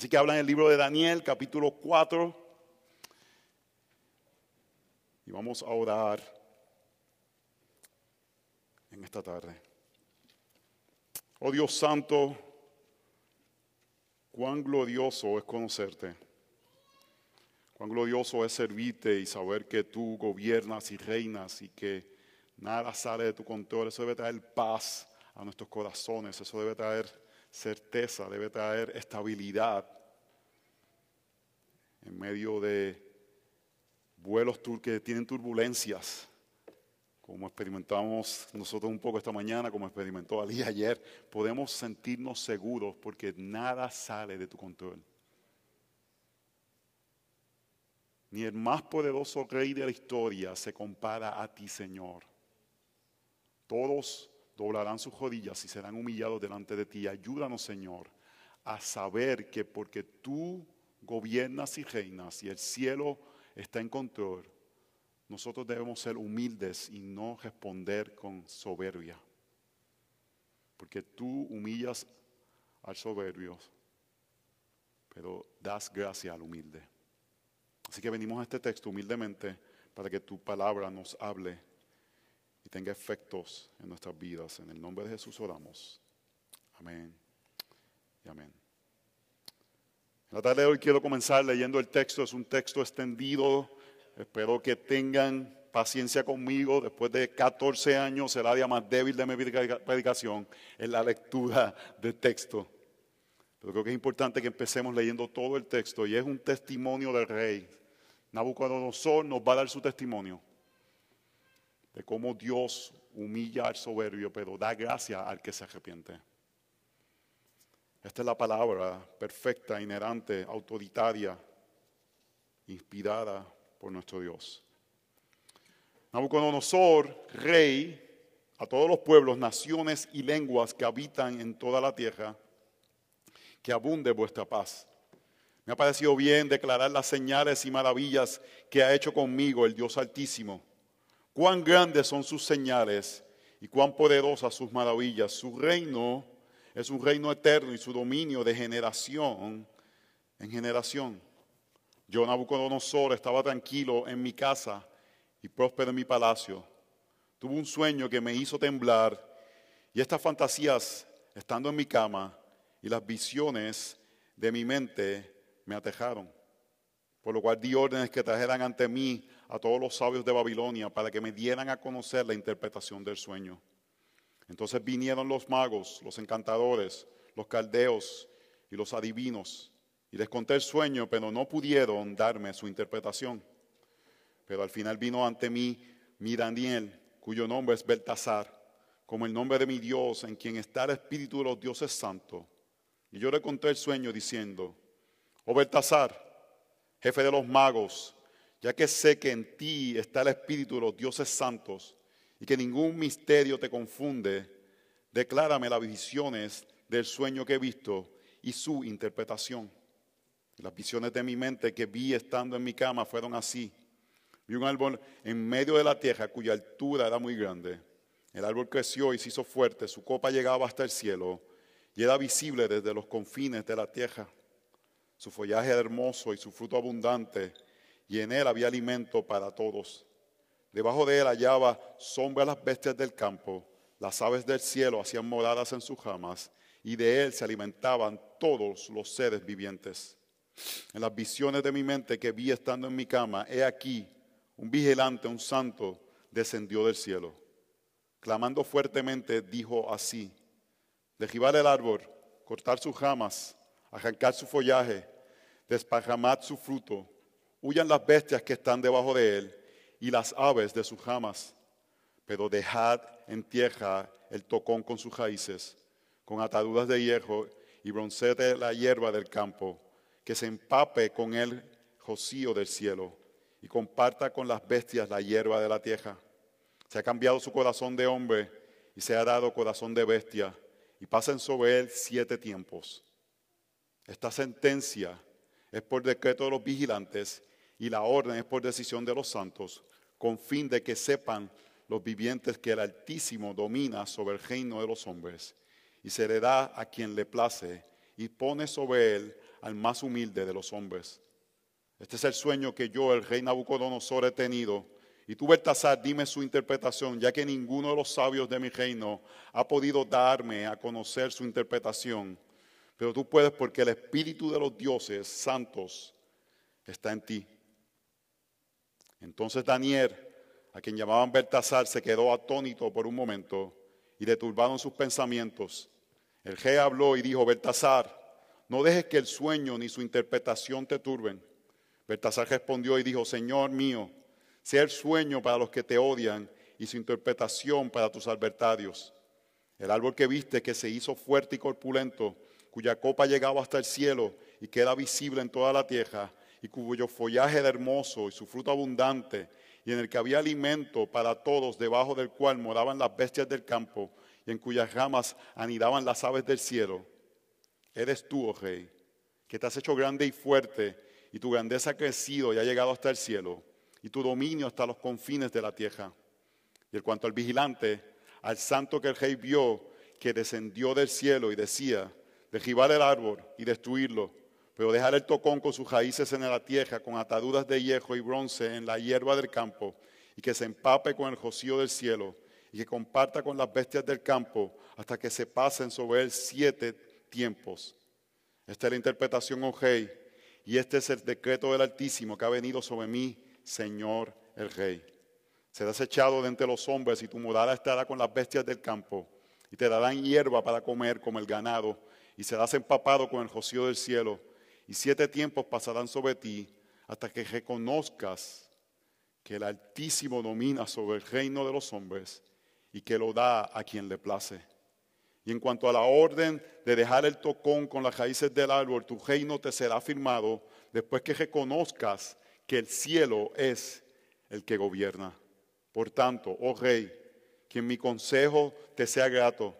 Así que habla en el libro de Daniel, capítulo 4. Y vamos a orar en esta tarde. Oh Dios Santo, cuán glorioso es conocerte. Cuán glorioso es servirte y saber que tú gobiernas y reinas y que nada sale de tu control. Eso debe traer paz a nuestros corazones. Eso debe traer certeza, debe traer estabilidad en medio de vuelos que tienen turbulencias, como experimentamos nosotros un poco esta mañana, como experimentó Ali ayer, podemos sentirnos seguros porque nada sale de tu control. Ni el más poderoso rey de la historia se compara a ti, Señor. Todos doblarán sus rodillas y serán humillados delante de ti. Ayúdanos, Señor, a saber que porque tú gobiernas y reinas y el cielo está en control, nosotros debemos ser humildes y no responder con soberbia. Porque tú humillas al soberbio, pero das gracia al humilde. Así que venimos a este texto humildemente para que tu palabra nos hable y tenga efectos en nuestras vidas. En el nombre de Jesús oramos. Amén y amén. En la tarde de hoy quiero comenzar leyendo el texto. Es un texto extendido. Espero que tengan paciencia conmigo. Después de 14 años, el área más débil de mi predicación es la lectura del texto. Pero creo que es importante que empecemos leyendo todo el texto y es un testimonio del rey. Nabucodonosor nos va a dar su testimonio de cómo Dios humilla al soberbio, pero da gracia al que se arrepiente. Esta es la palabra perfecta, inherente, autoritaria, inspirada por nuestro Dios. Nabucodonosor, rey, a todos los pueblos, naciones y lenguas que habitan en toda la tierra, que abunde vuestra paz. Me ha parecido bien declarar las señales y maravillas que ha hecho conmigo el Dios Altísimo. Cuán grandes son sus señales y cuán poderosas sus maravillas. Su reino es un reino eterno y su dominio de generación en generación. Yo, Nabucodonosor, estaba tranquilo en mi casa y próspero en mi palacio. Tuve un sueño que me hizo temblar y estas fantasías, estando en mi cama, y las visiones de mi mente me atejaron. Por lo cual di órdenes que trajeran ante mí a todos los sabios de Babilonia para que me dieran a conocer la interpretación del sueño. Entonces vinieron los magos, los encantadores, los caldeos y los adivinos, y les conté el sueño, pero no pudieron darme su interpretación. Pero al final vino ante mí mi Daniel, cuyo nombre es Beltasar, como el nombre de mi Dios, en quien está el Espíritu de los dioses santos. Y yo le conté el sueño diciendo, oh Beltasar, jefe de los magos, ya que sé que en ti está el Espíritu de los dioses santos, y que ningún misterio te confunde, declárame las visiones del sueño que he visto y su interpretación. Las visiones de mi mente que vi estando en mi cama fueron así. Vi un árbol en medio de la tierra cuya altura era muy grande. El árbol creció y se hizo fuerte, su copa llegaba hasta el cielo y era visible desde los confines de la tierra. Su follaje era hermoso y su fruto abundante, y en él había alimento para todos. Debajo de él hallaba sombra a las bestias del campo, las aves del cielo hacían moradas en sus ramas, y de él se alimentaban todos los seres vivientes. En las visiones de mi mente que vi estando en mi cama, he aquí, un vigilante, un santo, descendió del cielo. Clamando fuertemente, dijo así, derribar el árbol, cortar sus ramas, arrancar su follaje, desparramar su fruto, huyan las bestias que están debajo de él y las aves de sus ramas, pero dejad en tierra el tocón con sus raíces, con ataduras de hierro y broncete la hierba del campo, que se empape con el rocío del cielo y comparta con las bestias la hierba de la tierra. Se ha cambiado su corazón de hombre y se ha dado corazón de bestia, y pasen sobre él siete tiempos. Esta sentencia es por decreto de los vigilantes y la orden es por decisión de los santos, con fin de que sepan los vivientes que el Altísimo domina sobre el reino de los hombres y se le da a quien le place y pone sobre él al más humilde de los hombres. Este es el sueño que yo, el rey Nabucodonosor, he tenido. Y tú, Bertasar, dime su interpretación, ya que ninguno de los sabios de mi reino ha podido darme a conocer su interpretación. Pero tú puedes porque el espíritu de los dioses santos está en ti. Entonces Daniel, a quien llamaban Bertasar, se quedó atónito por un momento y le turbaron sus pensamientos. El rey habló y dijo, Bertasar, no dejes que el sueño ni su interpretación te turben. Bertasar respondió y dijo, Señor mío, sea el sueño para los que te odian y su interpretación para tus adversarios. El árbol que viste que se hizo fuerte y corpulento, cuya copa llegaba hasta el cielo y queda visible en toda la tierra, y cuyo follaje era hermoso y su fruto abundante, y en el que había alimento para todos, debajo del cual moraban las bestias del campo, y en cuyas ramas anidaban las aves del cielo. Eres tú, oh rey, que te has hecho grande y fuerte, y tu grandeza ha crecido y ha llegado hasta el cielo, y tu dominio hasta los confines de la tierra. Y en cuanto al vigilante, al santo que el rey vio, que descendió del cielo y decía, derribar el árbol y destruirlo, pero dejar el tocón con sus raíces en la tierra, con ataduras de hierro y bronce en la hierba del campo, y que se empape con el rocío del cielo, y que comparta con las bestias del campo, hasta que se pasen sobre él siete tiempos. Esta es la interpretación, oh rey, y este es el decreto del Altísimo que ha venido sobre mí, Señor el rey. Serás echado de entre los hombres y tu morada estará con las bestias del campo, y te darán hierba para comer como el ganado, y serás empapado con el rocío del cielo y siete tiempos pasarán sobre ti hasta que reconozcas que el Altísimo domina sobre el reino de los hombres y que lo da a quien le place. Y en cuanto a la orden de dejar el tocón con las raíces del árbol, tu reino te será firmado después que reconozcas que el cielo es el que gobierna. Por tanto, oh rey, que en mi consejo te sea grato,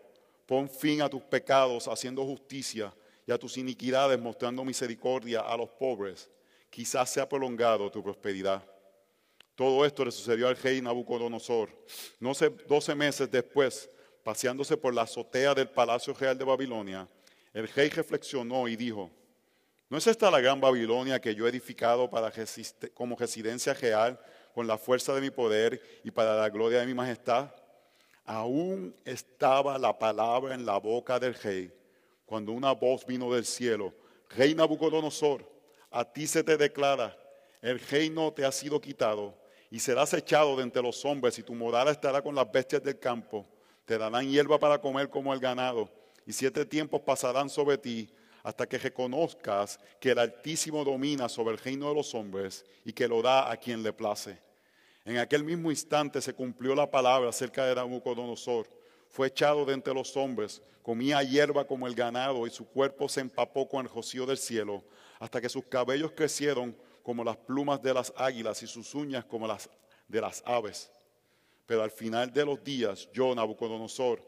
pon fin a tus pecados haciendo justicia y a tus iniquidades mostrando misericordia a los pobres, quizás sea prolongado tu prosperidad. Todo esto le sucedió al rey Nabucodonosor. No sé, doce meses después, paseándose por la azotea del palacio real de Babilonia, el rey reflexionó y dijo, ¿no es esta la gran Babilonia que yo he edificado como residencia real con la fuerza de mi poder y para la gloria de mi majestad? Aún estaba la palabra en la boca del rey cuando una voz vino del cielo, Rey Nabucodonosor, a ti se te declara, el reino te ha sido quitado y serás echado de entre los hombres y tu morada estará con las bestias del campo. Te darán hierba para comer como el ganado y siete tiempos pasarán sobre ti hasta que reconozcas que el Altísimo domina sobre el reino de los hombres y que lo da a quien le place. En aquel mismo instante se cumplió la palabra acerca de Nabucodonosor fue echado de entre los hombres, comía hierba como el ganado y su cuerpo se empapó con el rocío del cielo, hasta que sus cabellos crecieron como las plumas de las águilas y sus uñas como las de las aves. Pero al final de los días, yo, Nabucodonosor,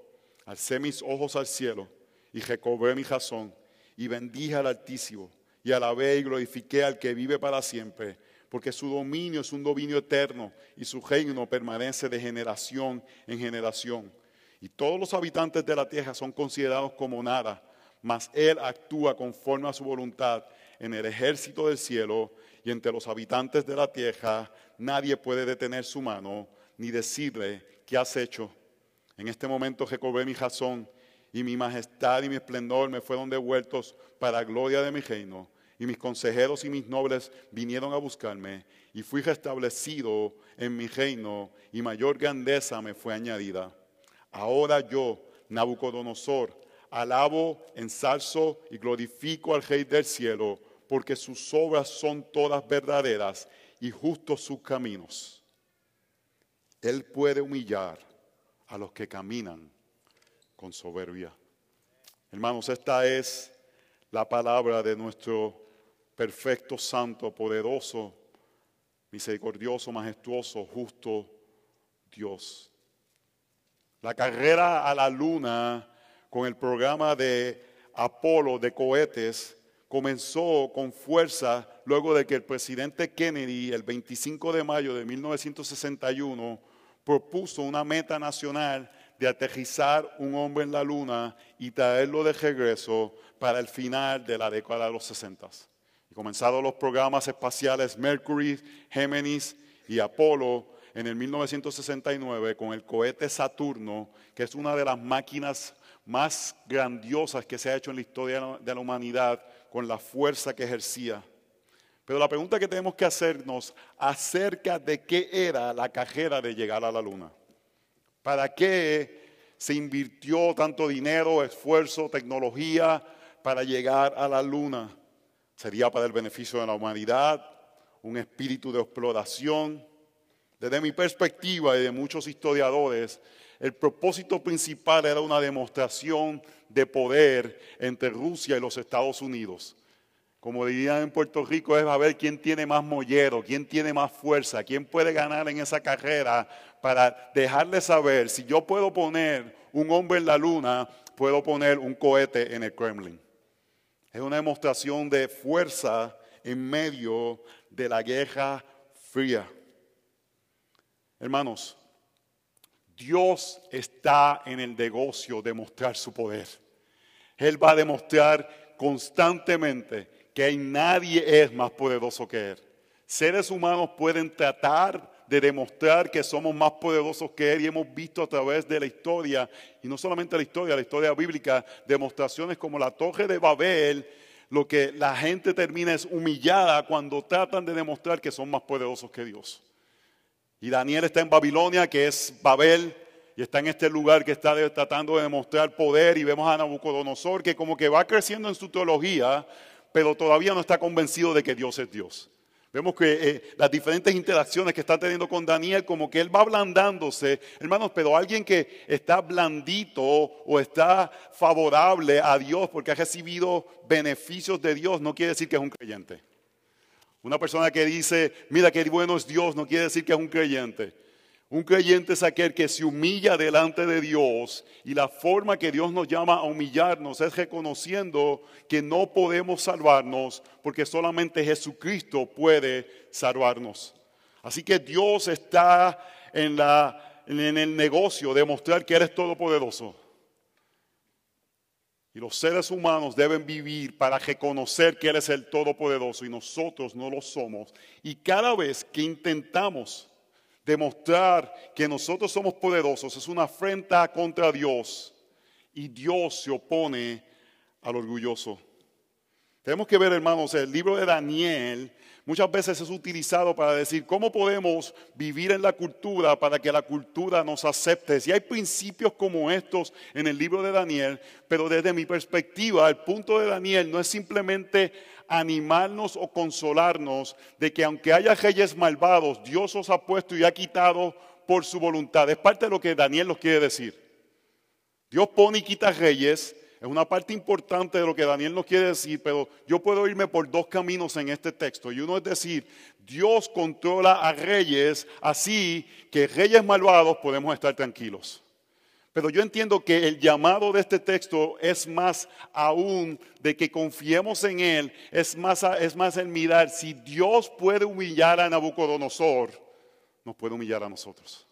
alcé mis ojos al cielo y recobré mi razón y bendije al Altísimo y alabé y glorifiqué al que vive para siempre, porque su dominio es un dominio eterno y su reino permanece de generación en generación. Y todos los habitantes de la tierra son considerados como nada, mas Él actúa conforme a su voluntad en el ejército del cielo y entre los habitantes de la tierra. Nadie puede detener su mano ni decirle, ¿qué has hecho? En este momento recobré mi razón y mi majestad y mi esplendor me fueron devueltos para gloria de mi reino. Y mis consejeros y mis nobles vinieron a buscarme y fui restablecido en mi reino y mayor grandeza me fue añadida. Ahora yo, Nabucodonosor, alabo, ensalzo y glorifico al Rey del cielo, porque sus obras son todas verdaderas y justos sus caminos. Él puede humillar a los que caminan con soberbia. Hermanos, esta es la palabra de nuestro perfecto, santo, poderoso, misericordioso, majestuoso, justo Dios. La carrera a la luna con el programa de Apolo de cohetes comenzó con fuerza luego de que el presidente Kennedy el 25 de mayo de 1961 propuso una meta nacional de aterrizar un hombre en la luna y traerlo de regreso para el final de la década de los 60. Y comenzaron los programas espaciales Mercury, Géminis y Apolo en el 1969 con el cohete Saturno, que es una de las máquinas más grandiosas que se ha hecho en la historia de la humanidad con la fuerza que ejercía. Pero la pregunta que tenemos que hacernos acerca de qué era la cajera de llegar a la luna. ¿Para qué se invirtió tanto dinero, esfuerzo, tecnología para llegar a la luna? ¿Sería para el beneficio de la humanidad? ¿Un espíritu de exploración? Desde mi perspectiva y de muchos historiadores, el propósito principal era una demostración de poder entre Rusia y los Estados Unidos. Como dirían en Puerto Rico, es a ver quién tiene más mollero, quién tiene más fuerza, quién puede ganar en esa carrera para dejarle saber si yo puedo poner un hombre en la luna, puedo poner un cohete en el Kremlin. Es una demostración de fuerza en medio de la guerra fría. Hermanos, Dios está en el negocio de mostrar su poder. Él va a demostrar constantemente que nadie es más poderoso que Él. Seres humanos pueden tratar de demostrar que somos más poderosos que Él y hemos visto a través de la historia, y no solamente la historia, la historia bíblica, demostraciones como la torre de Babel, lo que la gente termina es humillada cuando tratan de demostrar que son más poderosos que Dios. Y Daniel está en Babilonia, que es Babel, y está en este lugar que está tratando de demostrar poder. Y vemos a Nabucodonosor que como que va creciendo en su teología, pero todavía no está convencido de que Dios es Dios. Vemos que eh, las diferentes interacciones que está teniendo con Daniel, como que él va ablandándose, hermanos, pero alguien que está blandito o está favorable a Dios porque ha recibido beneficios de Dios, no quiere decir que es un creyente. Una persona que dice, mira qué bueno es Dios, no quiere decir que es un creyente. Un creyente es aquel que se humilla delante de Dios y la forma que Dios nos llama a humillarnos es reconociendo que no podemos salvarnos porque solamente Jesucristo puede salvarnos. Así que Dios está en, en el negocio de mostrar que eres todopoderoso. Y los seres humanos deben vivir para reconocer que Él es el Todopoderoso y nosotros no lo somos. Y cada vez que intentamos demostrar que nosotros somos poderosos, es una afrenta contra Dios. Y Dios se opone al orgulloso. Tenemos que ver, hermanos, el libro de Daniel muchas veces es utilizado para decir cómo podemos vivir en la cultura para que la cultura nos acepte. Si hay principios como estos en el libro de Daniel, pero desde mi perspectiva, el punto de Daniel no es simplemente animarnos o consolarnos de que aunque haya reyes malvados, Dios os ha puesto y ha quitado por su voluntad. Es parte de lo que Daniel nos quiere decir. Dios pone y quita reyes es una parte importante de lo que Daniel nos quiere decir, pero yo puedo irme por dos caminos en este texto. Y uno es decir, Dios controla a reyes así que reyes malvados podemos estar tranquilos. Pero yo entiendo que el llamado de este texto es más aún de que confiemos en Él, es más, es más el mirar, si Dios puede humillar a Nabucodonosor, nos puede humillar a nosotros.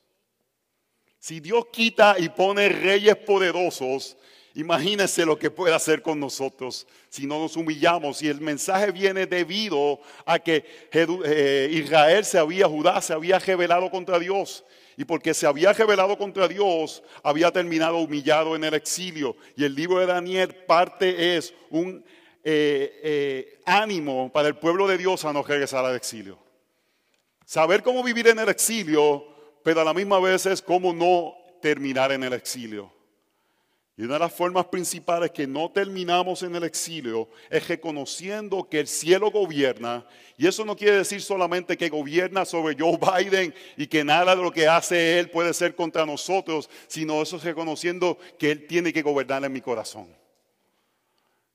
Si Dios quita y pone reyes poderosos, Imagínense lo que puede hacer con nosotros si no nos humillamos. Y el mensaje viene debido a que eh, Israel se había, Judá se había revelado contra Dios. Y porque se había revelado contra Dios, había terminado humillado en el exilio. Y el libro de Daniel parte es un eh, eh, ánimo para el pueblo de Dios a no regresar al exilio. Saber cómo vivir en el exilio, pero a la misma vez es cómo no terminar en el exilio. Y una de las formas principales que no terminamos en el exilio es reconociendo que el cielo gobierna. Y eso no quiere decir solamente que gobierna sobre Joe Biden y que nada de lo que hace él puede ser contra nosotros, sino eso es reconociendo que él tiene que gobernar en mi corazón.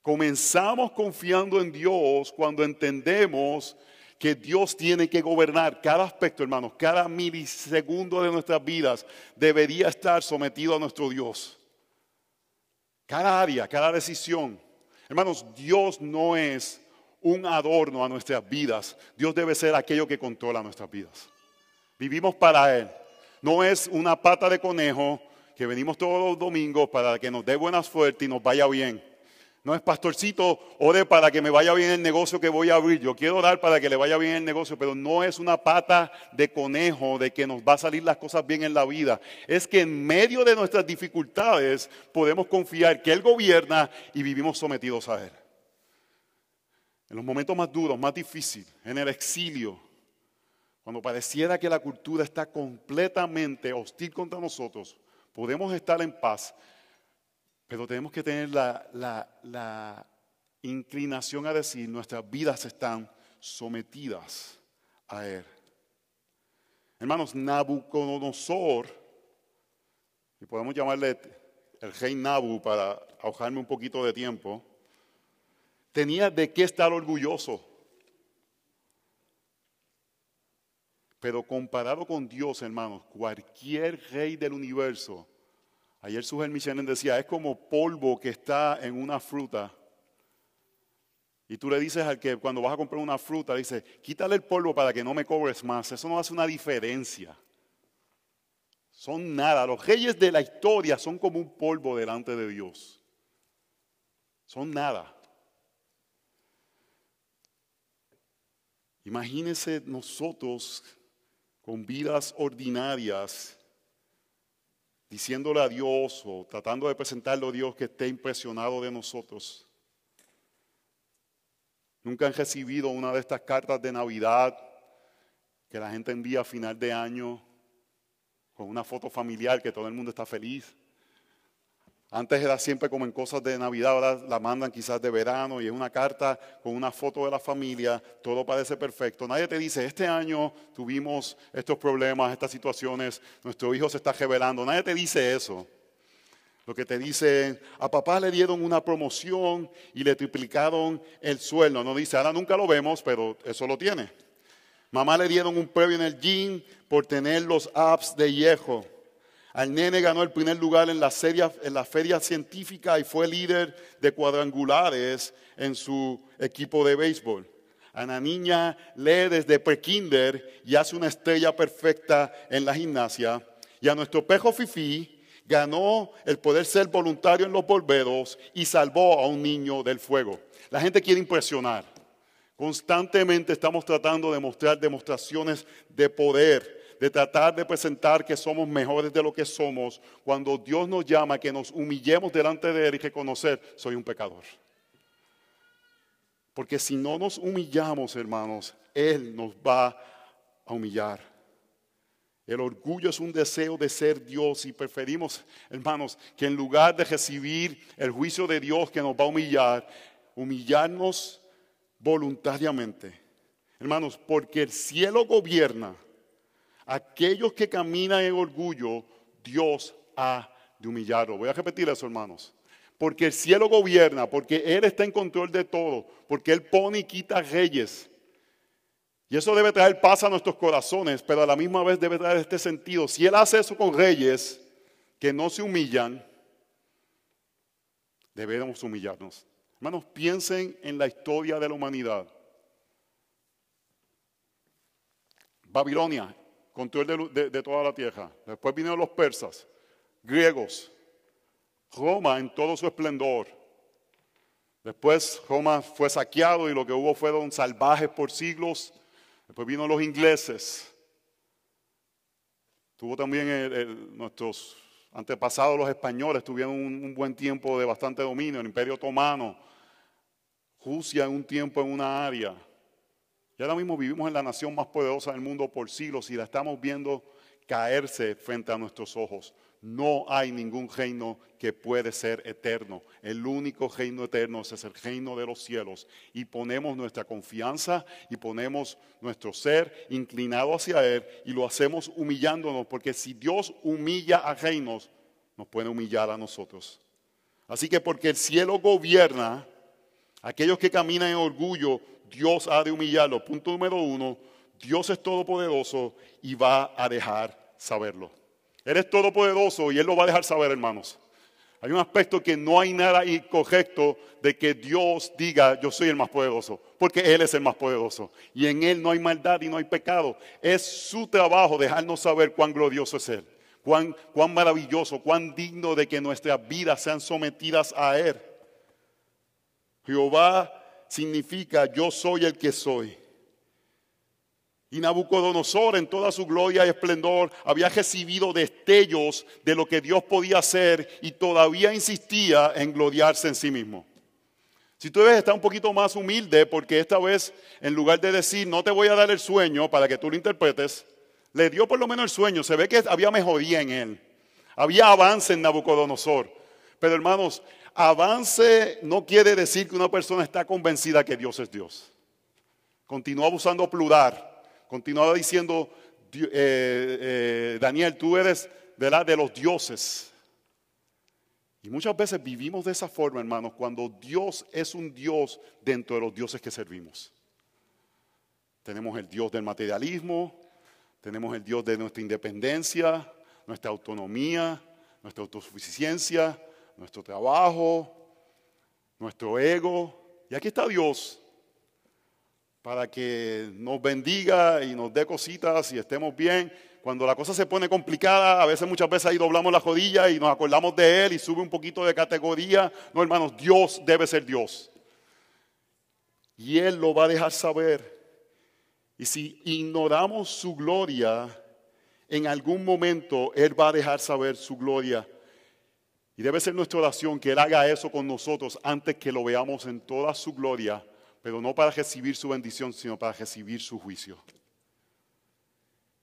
Comenzamos confiando en Dios cuando entendemos que Dios tiene que gobernar cada aspecto, hermanos, cada milisegundo de nuestras vidas debería estar sometido a nuestro Dios. Cada área, cada decisión. Hermanos, Dios no es un adorno a nuestras vidas. Dios debe ser aquello que controla nuestras vidas. Vivimos para Él. No es una pata de conejo que venimos todos los domingos para que nos dé buena suerte y nos vaya bien. No es pastorcito, ore para que me vaya bien el negocio que voy a abrir. Yo quiero orar para que le vaya bien el negocio, pero no es una pata de conejo de que nos va a salir las cosas bien en la vida. Es que en medio de nuestras dificultades podemos confiar que Él gobierna y vivimos sometidos a Él. En los momentos más duros, más difíciles, en el exilio, cuando pareciera que la cultura está completamente hostil contra nosotros, podemos estar en paz pero tenemos que tener la, inclinación a decir, nuestras vidas están sometidas a Él. Hermanos, Nabucodonosor, y podemos llamarle el rey Nabu para ahogarme un poquito de tiempo, tenía de qué estar orgulloso. Pero comparado con Dios, hermanos, cualquier rey del universo Ayer Sujel Michelen decía, es como polvo que está en una fruta. Y tú le dices al que cuando vas a comprar una fruta, dice, quítale el polvo para que no me cobres más. Eso no hace una diferencia. Son nada. Los reyes de la historia son como un polvo delante de Dios. Son nada. Imagínense nosotros con vidas ordinarias diciéndole a Dios o tratando de presentarle a Dios que esté impresionado de nosotros. Nunca han recibido una de estas cartas de Navidad que la gente envía a final de año con una foto familiar que todo el mundo está feliz. Antes era siempre como en cosas de Navidad, ahora la mandan quizás de verano y es una carta con una foto de la familia, todo parece perfecto. Nadie te dice, este año tuvimos estos problemas, estas situaciones, nuestro hijo se está revelando. Nadie te dice eso. Lo que te dice, a papá le dieron una promoción y le triplicaron el sueldo. No dice, ahora nunca lo vemos, pero eso lo tiene. Mamá le dieron un premio en el gym por tener los apps de viejo. Al nene ganó el primer lugar en la, en la feria científica y fue líder de cuadrangulares en su equipo de béisbol. A la niña lee desde prekinder y hace una estrella perfecta en la gimnasia. Y a nuestro pejo Fifi ganó el poder ser voluntario en los bomberos y salvó a un niño del fuego. La gente quiere impresionar. Constantemente estamos tratando de mostrar demostraciones de poder de tratar de presentar que somos mejores de lo que somos, cuando Dios nos llama que nos humillemos delante de Él y reconocer, soy un pecador. Porque si no nos humillamos, hermanos, Él nos va a humillar. El orgullo es un deseo de ser Dios y preferimos, hermanos, que en lugar de recibir el juicio de Dios que nos va a humillar, humillarnos voluntariamente. Hermanos, porque el cielo gobierna Aquellos que caminan en orgullo, Dios ha de humillarlo. Voy a repetir eso, hermanos. Porque el cielo gobierna, porque Él está en control de todo, porque Él pone y quita reyes. Y eso debe traer paz a nuestros corazones, pero a la misma vez debe traer este sentido. Si Él hace eso con reyes que no se humillan, debemos humillarnos. Hermanos, piensen en la historia de la humanidad. Babilonia, control de, de, toda la tierra. Después vinieron los persas, griegos, Roma en todo su esplendor. Después Roma fue saqueado y lo que hubo fueron salvajes por siglos. Después vino los ingleses. Tuvo también nuestros antepasados, los españoles, tuvieron un, buen tiempo de bastante dominio, el Imperio Otomano. Rusia en un tiempo en una área. Y ahora mismo vivimos en la nación más poderosa del mundo por siglos y la estamos viendo caerse frente a nuestros ojos. No hay ningún reino que puede ser eterno. El único reino eterno es el reino de los cielos. Y ponemos nuestra confianza y ponemos nuestro ser inclinado hacia Él y lo hacemos humillándonos, porque si Dios humilla a reinos, nos puede humillar a nosotros. Así que porque el cielo gobierna, aquellos que caminan en orgullo Dios ha de humillarlo. Punto número uno, Dios es todopoderoso y va a dejar saberlo. Él es todopoderoso y Él lo va a dejar saber, hermanos. Hay un aspecto que no hay nada incorrecto de que Dios diga, yo soy el más poderoso, porque Él es el más poderoso. Y en Él no hay maldad y no hay pecado. Es su trabajo dejarnos saber cuán glorioso es Él cuán, cuán maravilloso, cuán digno de que nuestras vidas sean sometidas a Él. Jehová significa yo soy el que soy. Y Nabucodonosor en toda su gloria y esplendor había recibido destellos de lo que Dios podía hacer y todavía insistía en gloriarse en sí mismo. Si tú debes estar un poquito más humilde, porque esta vez, en lugar de decir, no te voy a dar el sueño para que tú lo interpretes, le dio por lo menos el sueño. Se ve que había mejoría en él. Había avance en Nabucodonosor. Pero hermanos, avance no quiere decir que una persona está convencida que Dios es Dios. Continúa usando plural. Continuaba diciendo, eh, eh, Daniel, tú eres la, de los dioses. Y muchas veces vivimos de esa forma, hermanos, cuando Dios es un Dios dentro de los dioses que servimos. Tenemos el Dios del materialismo, tenemos el Dios de nuestra independencia, nuestra autonomía, nuestra autosuficiencia, nuestro trabajo, nuestro ego. Y aquí está Dios para que nos bendiga y nos dé cositas y estemos bien. Cuando la cosa se pone complicada, a veces muchas veces ahí doblamos la jodilla y nos acordamos de Él y sube un poquito de categoría. No, hermanos, Dios debe ser Dios. Y Él lo va a dejar saber. Y si ignoramos su gloria, en algún momento Él va a dejar saber su gloria. Y debe ser nuestra oración que Él haga eso con nosotros antes que lo veamos en toda su gloria, pero no para recibir su bendición, sino para recibir su juicio.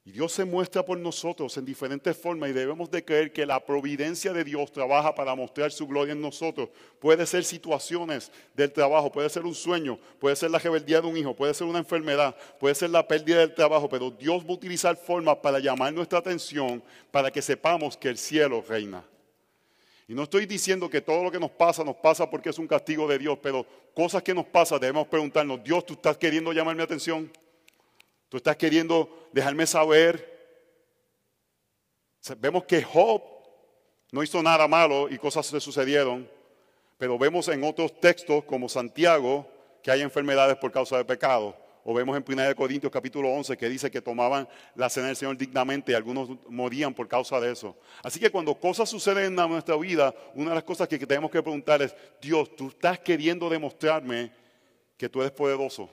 Y Dios se muestra por nosotros en diferentes formas y debemos de creer que la providencia de Dios trabaja para mostrar su gloria en nosotros. Puede ser situaciones del trabajo, puede ser un sueño, puede ser la rebeldía de un hijo, puede ser una enfermedad, puede ser la pérdida del trabajo, pero Dios va a utilizar formas para llamar nuestra atención para que sepamos que el cielo reina. Y no estoy diciendo que todo lo que nos pasa nos pasa porque es un castigo de Dios, pero cosas que nos pasan debemos preguntarnos, Dios, ¿tú estás queriendo llamar mi atención? Tú estás queriendo dejarme saber. Vemos que Job no hizo nada malo y cosas le sucedieron, pero vemos en otros textos como Santiago que hay enfermedades por causa de pecado. O vemos en 1 Corintios capítulo 11 que dice que tomaban la cena del Señor dignamente y algunos morían por causa de eso. Así que cuando cosas suceden en nuestra vida, una de las cosas que tenemos que preguntar es, Dios, tú estás queriendo demostrarme que tú eres poderoso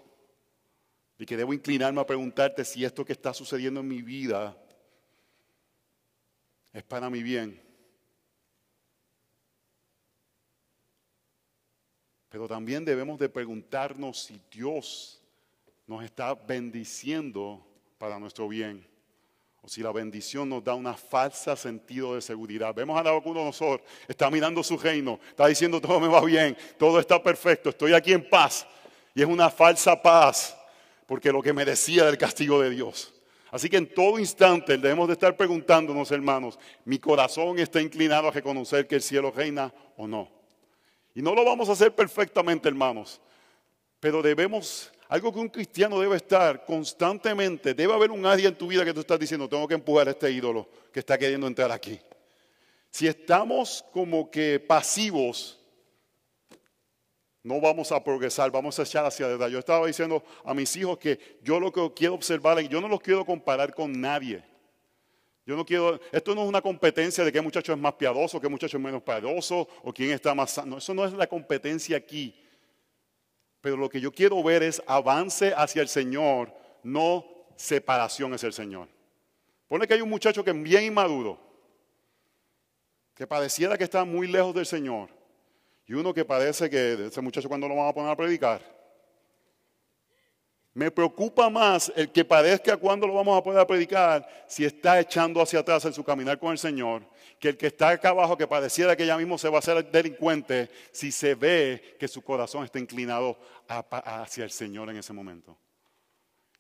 y que debo inclinarme a preguntarte si esto que está sucediendo en mi vida es para mi bien. Pero también debemos de preguntarnos si Dios nos está bendiciendo para nuestro bien. O si la bendición nos da un falsa sentido de seguridad. Vemos a nosotros, está mirando su reino, está diciendo todo me va bien, todo está perfecto, estoy aquí en paz. Y es una falsa paz porque lo que merecía del castigo de Dios. Así que en todo instante debemos de estar preguntándonos, hermanos, ¿mi corazón está inclinado a reconocer que el cielo reina o no? Y no lo vamos a hacer perfectamente, hermanos, pero debemos, algo que un cristiano debe estar constantemente, debe haber un área en tu vida que tú estás diciendo, tengo que empujar a este ídolo que está queriendo entrar aquí. Si estamos como que pasivos, no vamos a progresar, vamos a echar hacia adelante. Yo estaba diciendo a mis hijos que yo lo que quiero observar, yo no los quiero comparar con nadie. Yo no quiero, esto no es una competencia de qué muchacho es más piadoso, qué muchacho es menos piadoso o quién está más sano. Eso no es la competencia aquí. Pero lo que yo quiero ver es avance hacia el Señor, no separación hacia el Señor. Pone que hay un muchacho que es bien inmaduro, que pareciera que está muy lejos del Señor. Y uno que parece que ese muchacho cuando lo van a poner a predicar. Me preocupa más el que parezca cuando lo vamos a poner a predicar si está echando hacia atrás en su caminar con el Señor, que el que está acá abajo que pareciera que ya mismo se va a hacer delincuente si se ve que su corazón está inclinado hacia el Señor en ese momento.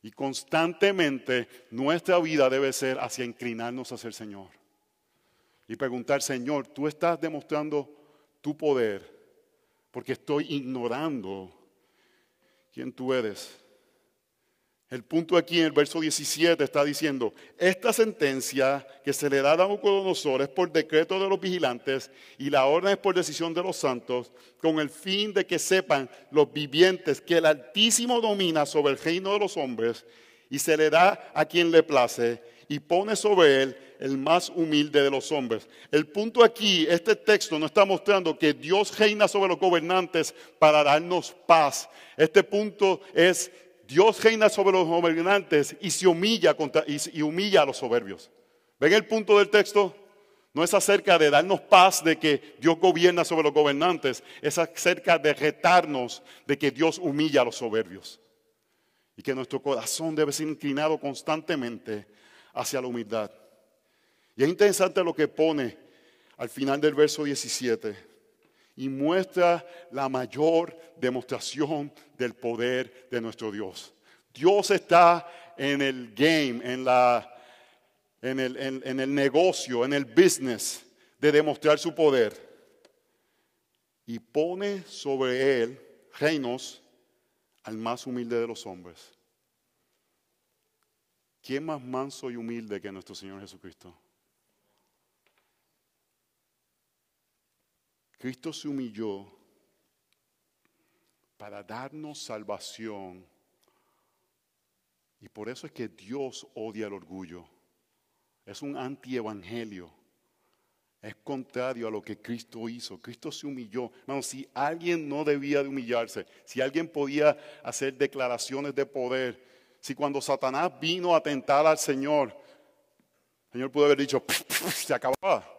Y constantemente nuestra vida debe ser hacia inclinarnos hacia el Señor. Y preguntar, Señor, tú estás demostrando tu poder porque estoy ignorando quién tú eres. El punto aquí en el verso 17 está diciendo, esta sentencia que se le da a Nabucodonosor es por decreto de los vigilantes y la orden es por decisión de los santos, con el fin de que sepan los vivientes que el Altísimo domina sobre el reino de los hombres y se le da a quien le place y pone sobre él el más humilde de los hombres. El punto aquí, este texto nos está mostrando que Dios reina sobre los gobernantes para darnos paz. Este punto es, Dios reina sobre los gobernantes y se humilla, contra, y humilla a los soberbios. ¿Ven el punto del texto? No es acerca de darnos paz de que Dios gobierna sobre los gobernantes, es acerca de retarnos de que Dios humilla a los soberbios. Y que nuestro corazón debe ser inclinado constantemente hacia la humildad. Y es interesante lo que pone al final del verso 17. Y muestra la mayor demostración del poder de nuestro Dios. Dios está en el game, en la en el, en, el negocio, en el business de demostrar su poder. Y pone sobre él reinos al más humilde de los hombres. ¿Quién más manso y humilde que nuestro Señor Jesucristo? Cristo se humilló para darnos salvación. Y por eso es que Dios odia el orgullo. Es un antievangelio. Es contrario a lo que Cristo hizo. Cristo se humilló. Hermano, si alguien no debía de humillarse, si alguien podía hacer declaraciones de poder, si cuando Satanás vino a tentar al Señor, el Señor pudo haber dicho, se acababa.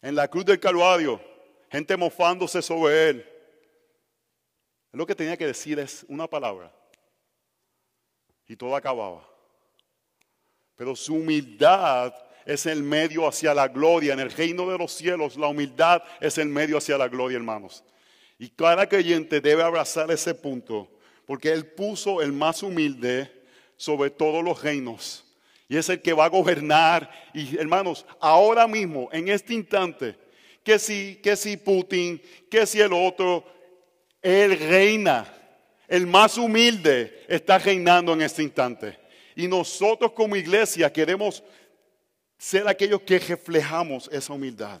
En la cruz del Calvario, gente mofándose sobre él. Lo que tenía que decir es una palabra. Y todo acababa. Pero su humildad es el medio hacia la gloria. En el reino de los cielos, la humildad es el medio hacia la gloria, hermanos. Y cada creyente debe abrazar ese punto, porque Él puso el más humilde sobre todos los reinos. Y es el que va a gobernar. Y hermanos, ahora mismo, en este instante, que si, que si Putin, que si el otro, Él reina. El más humilde está reinando en este instante. Y nosotros como iglesia queremos ser aquellos que reflejamos esa humildad.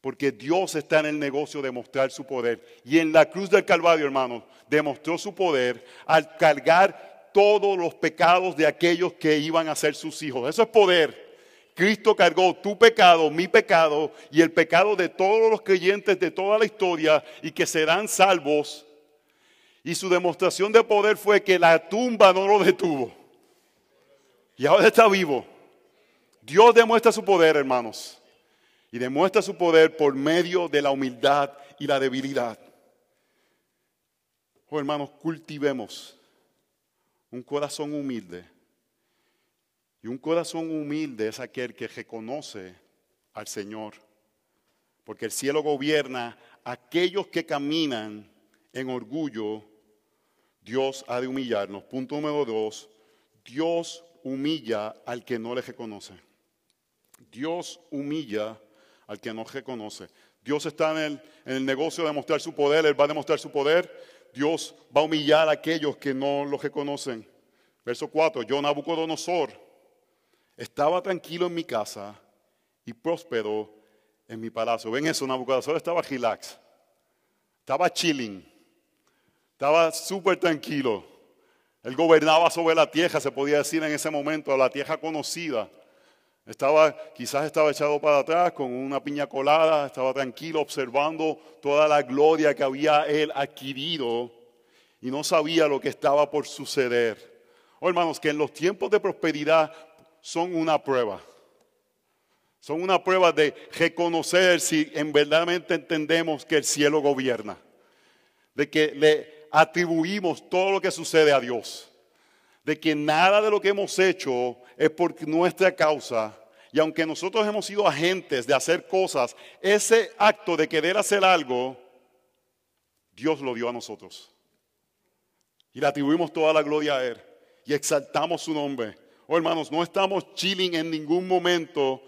Porque Dios está en el negocio de mostrar su poder. Y en la cruz del Calvario, hermanos, demostró su poder al cargar todos los pecados de aquellos que iban a ser sus hijos. Eso es poder. Cristo cargó tu pecado, mi pecado y el pecado de todos los creyentes de toda la historia y que serán salvos. Y su demostración de poder fue que la tumba no lo detuvo. Y ahora está vivo. Dios demuestra su poder, hermanos. Y demuestra su poder por medio de la humildad y la debilidad. Oh, hermanos, cultivemos un corazón humilde. Y un corazón humilde es aquel que reconoce al Señor. Porque el cielo gobierna a aquellos que caminan en orgullo. Dios ha de humillarnos. Punto número dos. Dios humilla al que no le reconoce. Dios humilla al que no reconoce. Dios está en el, negocio de mostrar su poder, Él va a demostrar su poder. Dios va a humillar a aquellos que no lo reconocen. Verso 4, yo Nabucodonosor estaba tranquilo en mi casa y próspero en mi palacio. ¿Ven eso? Nabucodonosor estaba relax, estaba chilling, estaba súper tranquilo. Él gobernaba sobre la tierra, se podía decir en ese momento, la tierra conocida. Estaba, quizás estaba echado para atrás con una piña colada, estaba tranquilo observando toda la gloria que había él adquirido y no sabía lo que estaba por suceder. Oh, hermanos, que en los tiempos de prosperidad son una prueba. Son una prueba de reconocer si en verdaderamente entendemos que el cielo gobierna. De que le atribuimos todo lo que sucede a Dios. De que nada de lo que hemos hecho es por nuestra causa. Y aunque nosotros hemos sido agentes de hacer cosas, ese acto de querer hacer algo, Dios lo dio a nosotros. Y le atribuimos toda la gloria a Él. Y exaltamos su nombre. Oh hermanos, no estamos chilling en ningún momento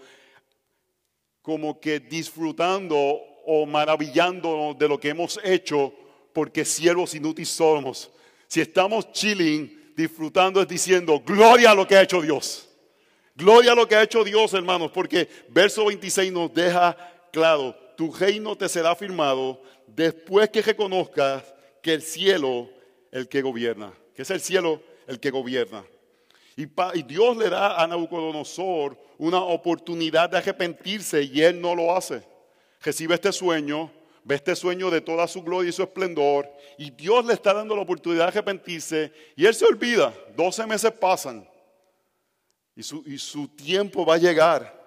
como que disfrutando o maravillándonos de lo que hemos hecho porque siervos inútiles somos. Si estamos chilling, disfrutando, es diciendo, gloria a lo que ha hecho Dios. Gloria a lo que ha hecho Dios, hermanos, porque verso 26 nos deja claro, tu reino te será firmado después que reconozcas que el cielo el que gobierna, que es el cielo el que gobierna. Y, Dios le da a Nabucodonosor una oportunidad de arrepentirse y él no lo hace. Recibe este sueño, ve este sueño de toda su gloria y su esplendor, y Dios le está dando la oportunidad de arrepentirse, y él se olvida. 12 meses pasan, y su, y su tiempo va a llegar.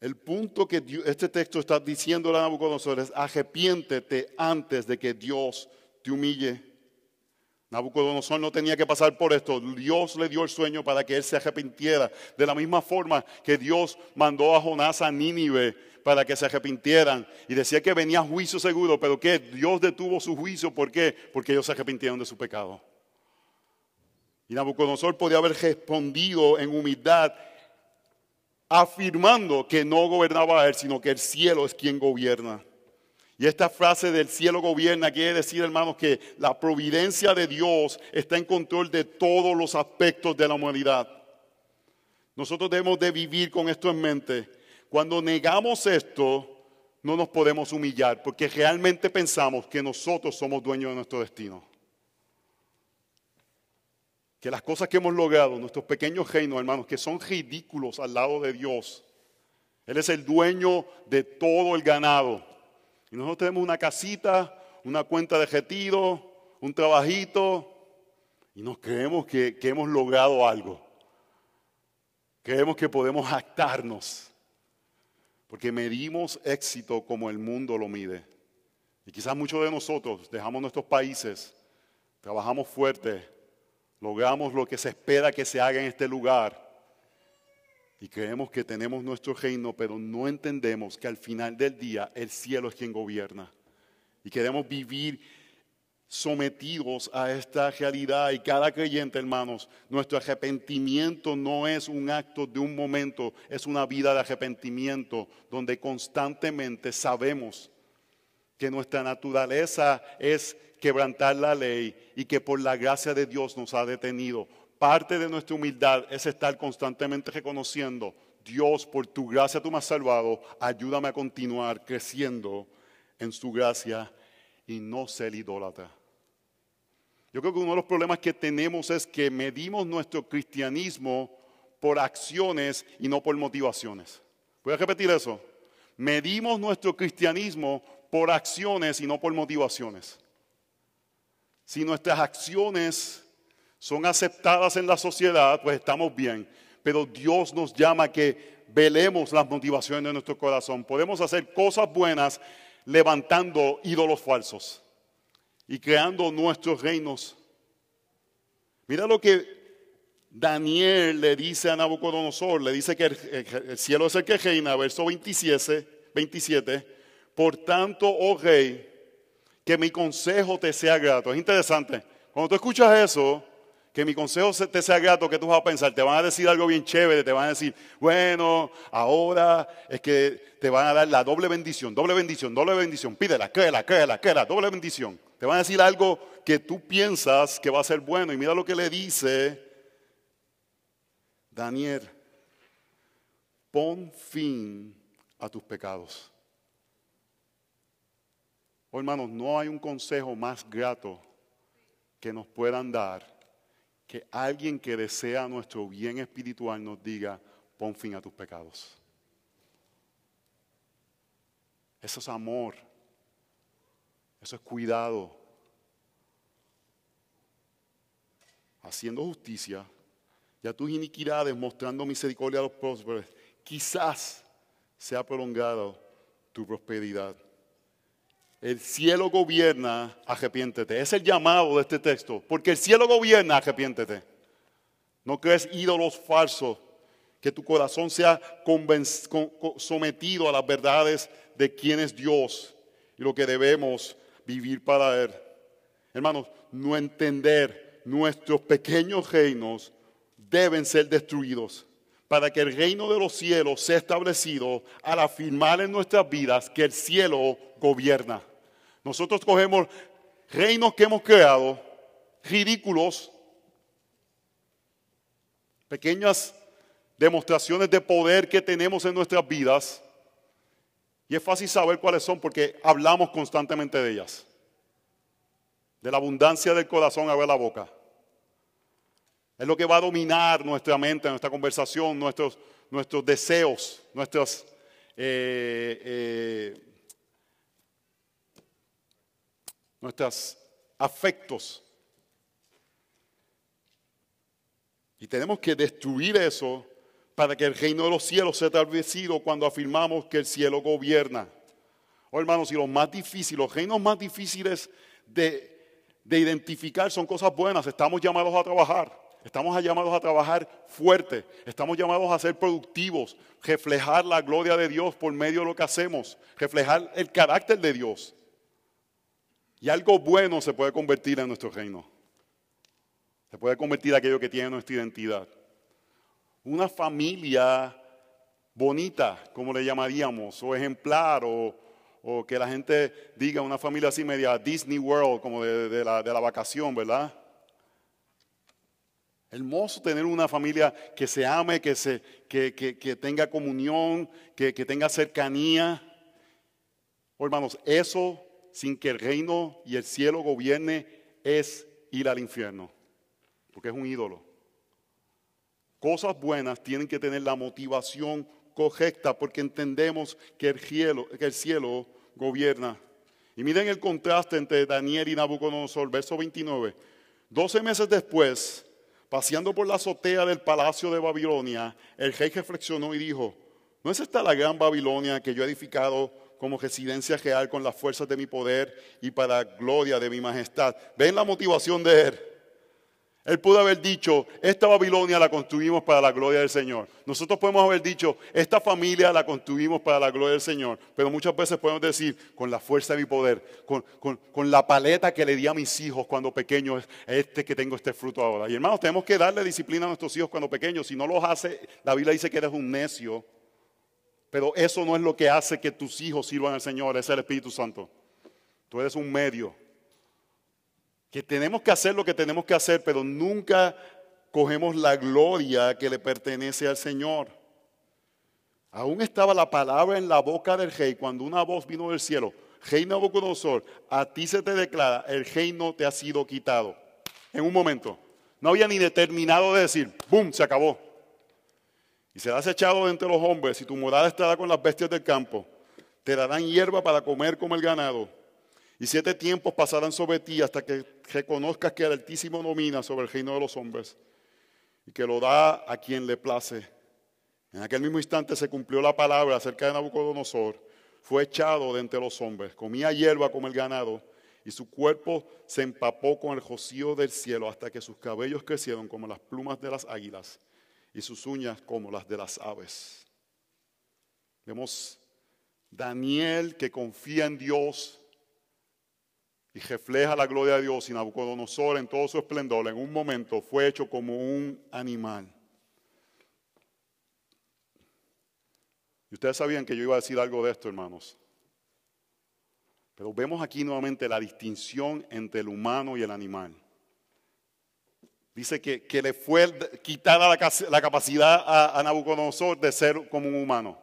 El punto que este texto está diciendo a Nabucodonosor es arrepiéntete antes de que Dios te humille. Nabucodonosor no tenía que pasar por esto. Dios le dio el sueño para que él se arrepintiera. De la misma forma que Dios mandó a Jonás a Nínive para que se arrepintieran. Y decía que venía juicio seguro, pero que Dios detuvo su juicio. ¿Por qué? Porque ellos se arrepintieron de su pecado. Y Nabucodonosor podía haber respondido en humildad, afirmando que no gobernaba él, sino que el cielo es quien gobierna. Y esta frase del cielo gobierna quiere decir, hermanos, que la providencia de Dios está en control de todos los aspectos de la humanidad. Nosotros debemos de vivir con esto en mente. Cuando negamos esto, no nos podemos humillar, porque realmente pensamos que nosotros somos dueños de nuestro destino. Que las cosas que hemos logrado, nuestros pequeños reinos, hermanos, que son ridículos al lado de Dios. Él es el dueño de todo el ganado. Nosotros tenemos una casita, una cuenta de retiro, un trabajito, y nos creemos que, que hemos logrado algo. Creemos que podemos actarnos, porque medimos éxito como el mundo lo mide. Y quizás muchos de nosotros dejamos nuestros países, trabajamos fuerte, logramos lo que se espera que se haga en este lugar y creemos que tenemos nuestro reino, pero no entendemos que al final del día el cielo es quien gobierna. Y queremos vivir sometidos a esta realidad. Y cada creyente, hermanos, nuestro arrepentimiento no es un acto de un momento, es una vida de arrepentimiento donde constantemente sabemos que nuestra naturaleza es quebrantar la ley y que por la gracia de Dios nos ha detenido Parte de nuestra humildad es estar constantemente reconociendo, Dios, por tu gracia tú me has salvado, ayúdame a continuar creciendo en su gracia y no ser idólatra. Yo creo que uno de los problemas que tenemos es que medimos nuestro cristianismo por acciones y no por motivaciones. Voy a repetir eso. Medimos nuestro cristianismo por acciones y no por motivaciones. Si nuestras acciones son aceptadas en la sociedad, pues estamos bien. Pero Dios nos llama a que velemos las motivaciones de nuestro corazón. Podemos hacer cosas buenas levantando ídolos falsos y creando nuestros reinos. Mira lo que Daniel le dice a Nabucodonosor, le dice que el, cielo es el que reina, verso 27, 27, por tanto, oh rey, que mi consejo te sea grato. Es interesante, cuando tú escuchas eso, que mi consejo te sea grato, que tú vas a pensar, te van a decir algo bien chévere, te van a decir, bueno, ahora es que te van a dar la doble bendición, doble bendición, doble bendición, pídela, créela, créela, créela, doble bendición. Te van a decir algo que tú piensas que va a ser bueno y mira lo que le dice Daniel, pon fin a tus pecados. Oh, hermanos, no hay un consejo más grato que nos puedan dar que alguien que desea nuestro bien espiritual nos diga, pon fin a tus pecados. Eso es amor. Eso es cuidado. Haciendo justicia y a tus iniquidades mostrando misericordia a los prósperos, quizás sea prolongado tu prosperidad. El cielo gobierna, arrepiéntete. Es el llamado de este texto. Porque el cielo gobierna, arrepiéntete. No crees ídolos falsos. Que tu corazón sea sometido a las verdades de quién es Dios y lo que debemos vivir para Él. Hermanos, no entender nuestros pequeños reinos deben ser destruidos para que el reino de los cielos sea establecido al afirmar en nuestras vidas que el cielo gobierna. Nosotros cogemos reinos que hemos creado, ridículos, pequeñas demostraciones de poder que tenemos en nuestras vidas, y es fácil saber cuáles son porque hablamos constantemente de ellas. De la abundancia del corazón abre la boca. Es lo que va a dominar nuestra mente, nuestra conversación, nuestros, nuestros deseos, nuestros eh, eh, nuestros afectos. Y tenemos que destruir eso para que el reino de los cielos sea establecido cuando afirmamos que el cielo gobierna. Oh, hermanos, y los más difíciles, los reinos más difíciles de, de identificar son cosas buenas. Estamos llamados a trabajar. Estamos llamados a trabajar fuerte, estamos llamados a ser productivos, reflejar la gloria de Dios por medio de lo que hacemos, reflejar el carácter de Dios. Y algo bueno se puede convertir en nuestro reino. Se puede convertir en aquello que tiene nuestra identidad. Una familia bonita, como le llamaríamos, o ejemplar, o, que la gente diga una familia así media Disney World, como de, la, de la vacación, ¿verdad? Hermoso tener una familia que se ame, que, se, que, tenga comunión, que, tenga cercanía. Oh, hermanos, eso sin que el reino y el cielo gobierne es ir al infierno, porque es un ídolo. Cosas buenas tienen que tener la motivación correcta porque entendemos que el cielo, gobierna. Y miren el contraste entre Daniel y Nabucodonosor, verso 29. Doce meses después, Paseando por la azotea del palacio de Babilonia, el rey reflexionó y dijo, ¿no es esta la gran Babilonia que yo he edificado como residencia real con las fuerzas de mi poder y para gloria de mi majestad? ¿Ven la motivación de él? Él pudo haber dicho, esta Babilonia la construimos para la gloria del Señor. Nosotros podemos haber dicho, esta familia la construimos para la gloria del Señor. Pero muchas veces podemos decir, con la fuerza de mi poder, con, la paleta que le di a mis hijos cuando pequeños, este que tengo este fruto ahora. Y hermanos, tenemos que darle disciplina a nuestros hijos cuando pequeños. Si no los hace, la Biblia dice que eres un necio. Pero eso no es lo que hace que tus hijos sirvan al Señor, es el Espíritu Santo. Tú eres un medio que tenemos que hacer lo que tenemos que hacer, pero nunca cogemos la gloria que le pertenece al Señor. Aún estaba la palabra en la boca del rey cuando una voz vino del cielo. Rey Nabucodonosor, a ti se te declara, el reino te ha sido quitado. En un momento. No había ni determinado de decir, ¡boom! Se acabó. Y serás echado entre los hombres y tu morada estará con las bestias del campo. Te darán hierba para comer como el ganado y siete tiempos pasarán sobre ti hasta que reconozcas que el Altísimo domina sobre el reino de los hombres y que lo da a quien le place. En aquel mismo instante se cumplió la palabra acerca de Nabucodonosor. Fue echado de entre los hombres, comía hierba como el ganado y su cuerpo se empapó con el rocío del cielo hasta que sus cabellos crecieron como las plumas de las águilas y sus uñas como las de las aves. Vemos Daniel que confía en Dios y refleja la gloria de Dios y Nabucodonosor en todo su esplendor, en un momento fue hecho como un animal. Y ustedes sabían que yo iba a decir algo de esto, hermanos. Pero vemos aquí nuevamente la distinción entre el humano y el animal. Dice que, le fue quitada la, capacidad a, a Nabucodonosor de ser como un humano.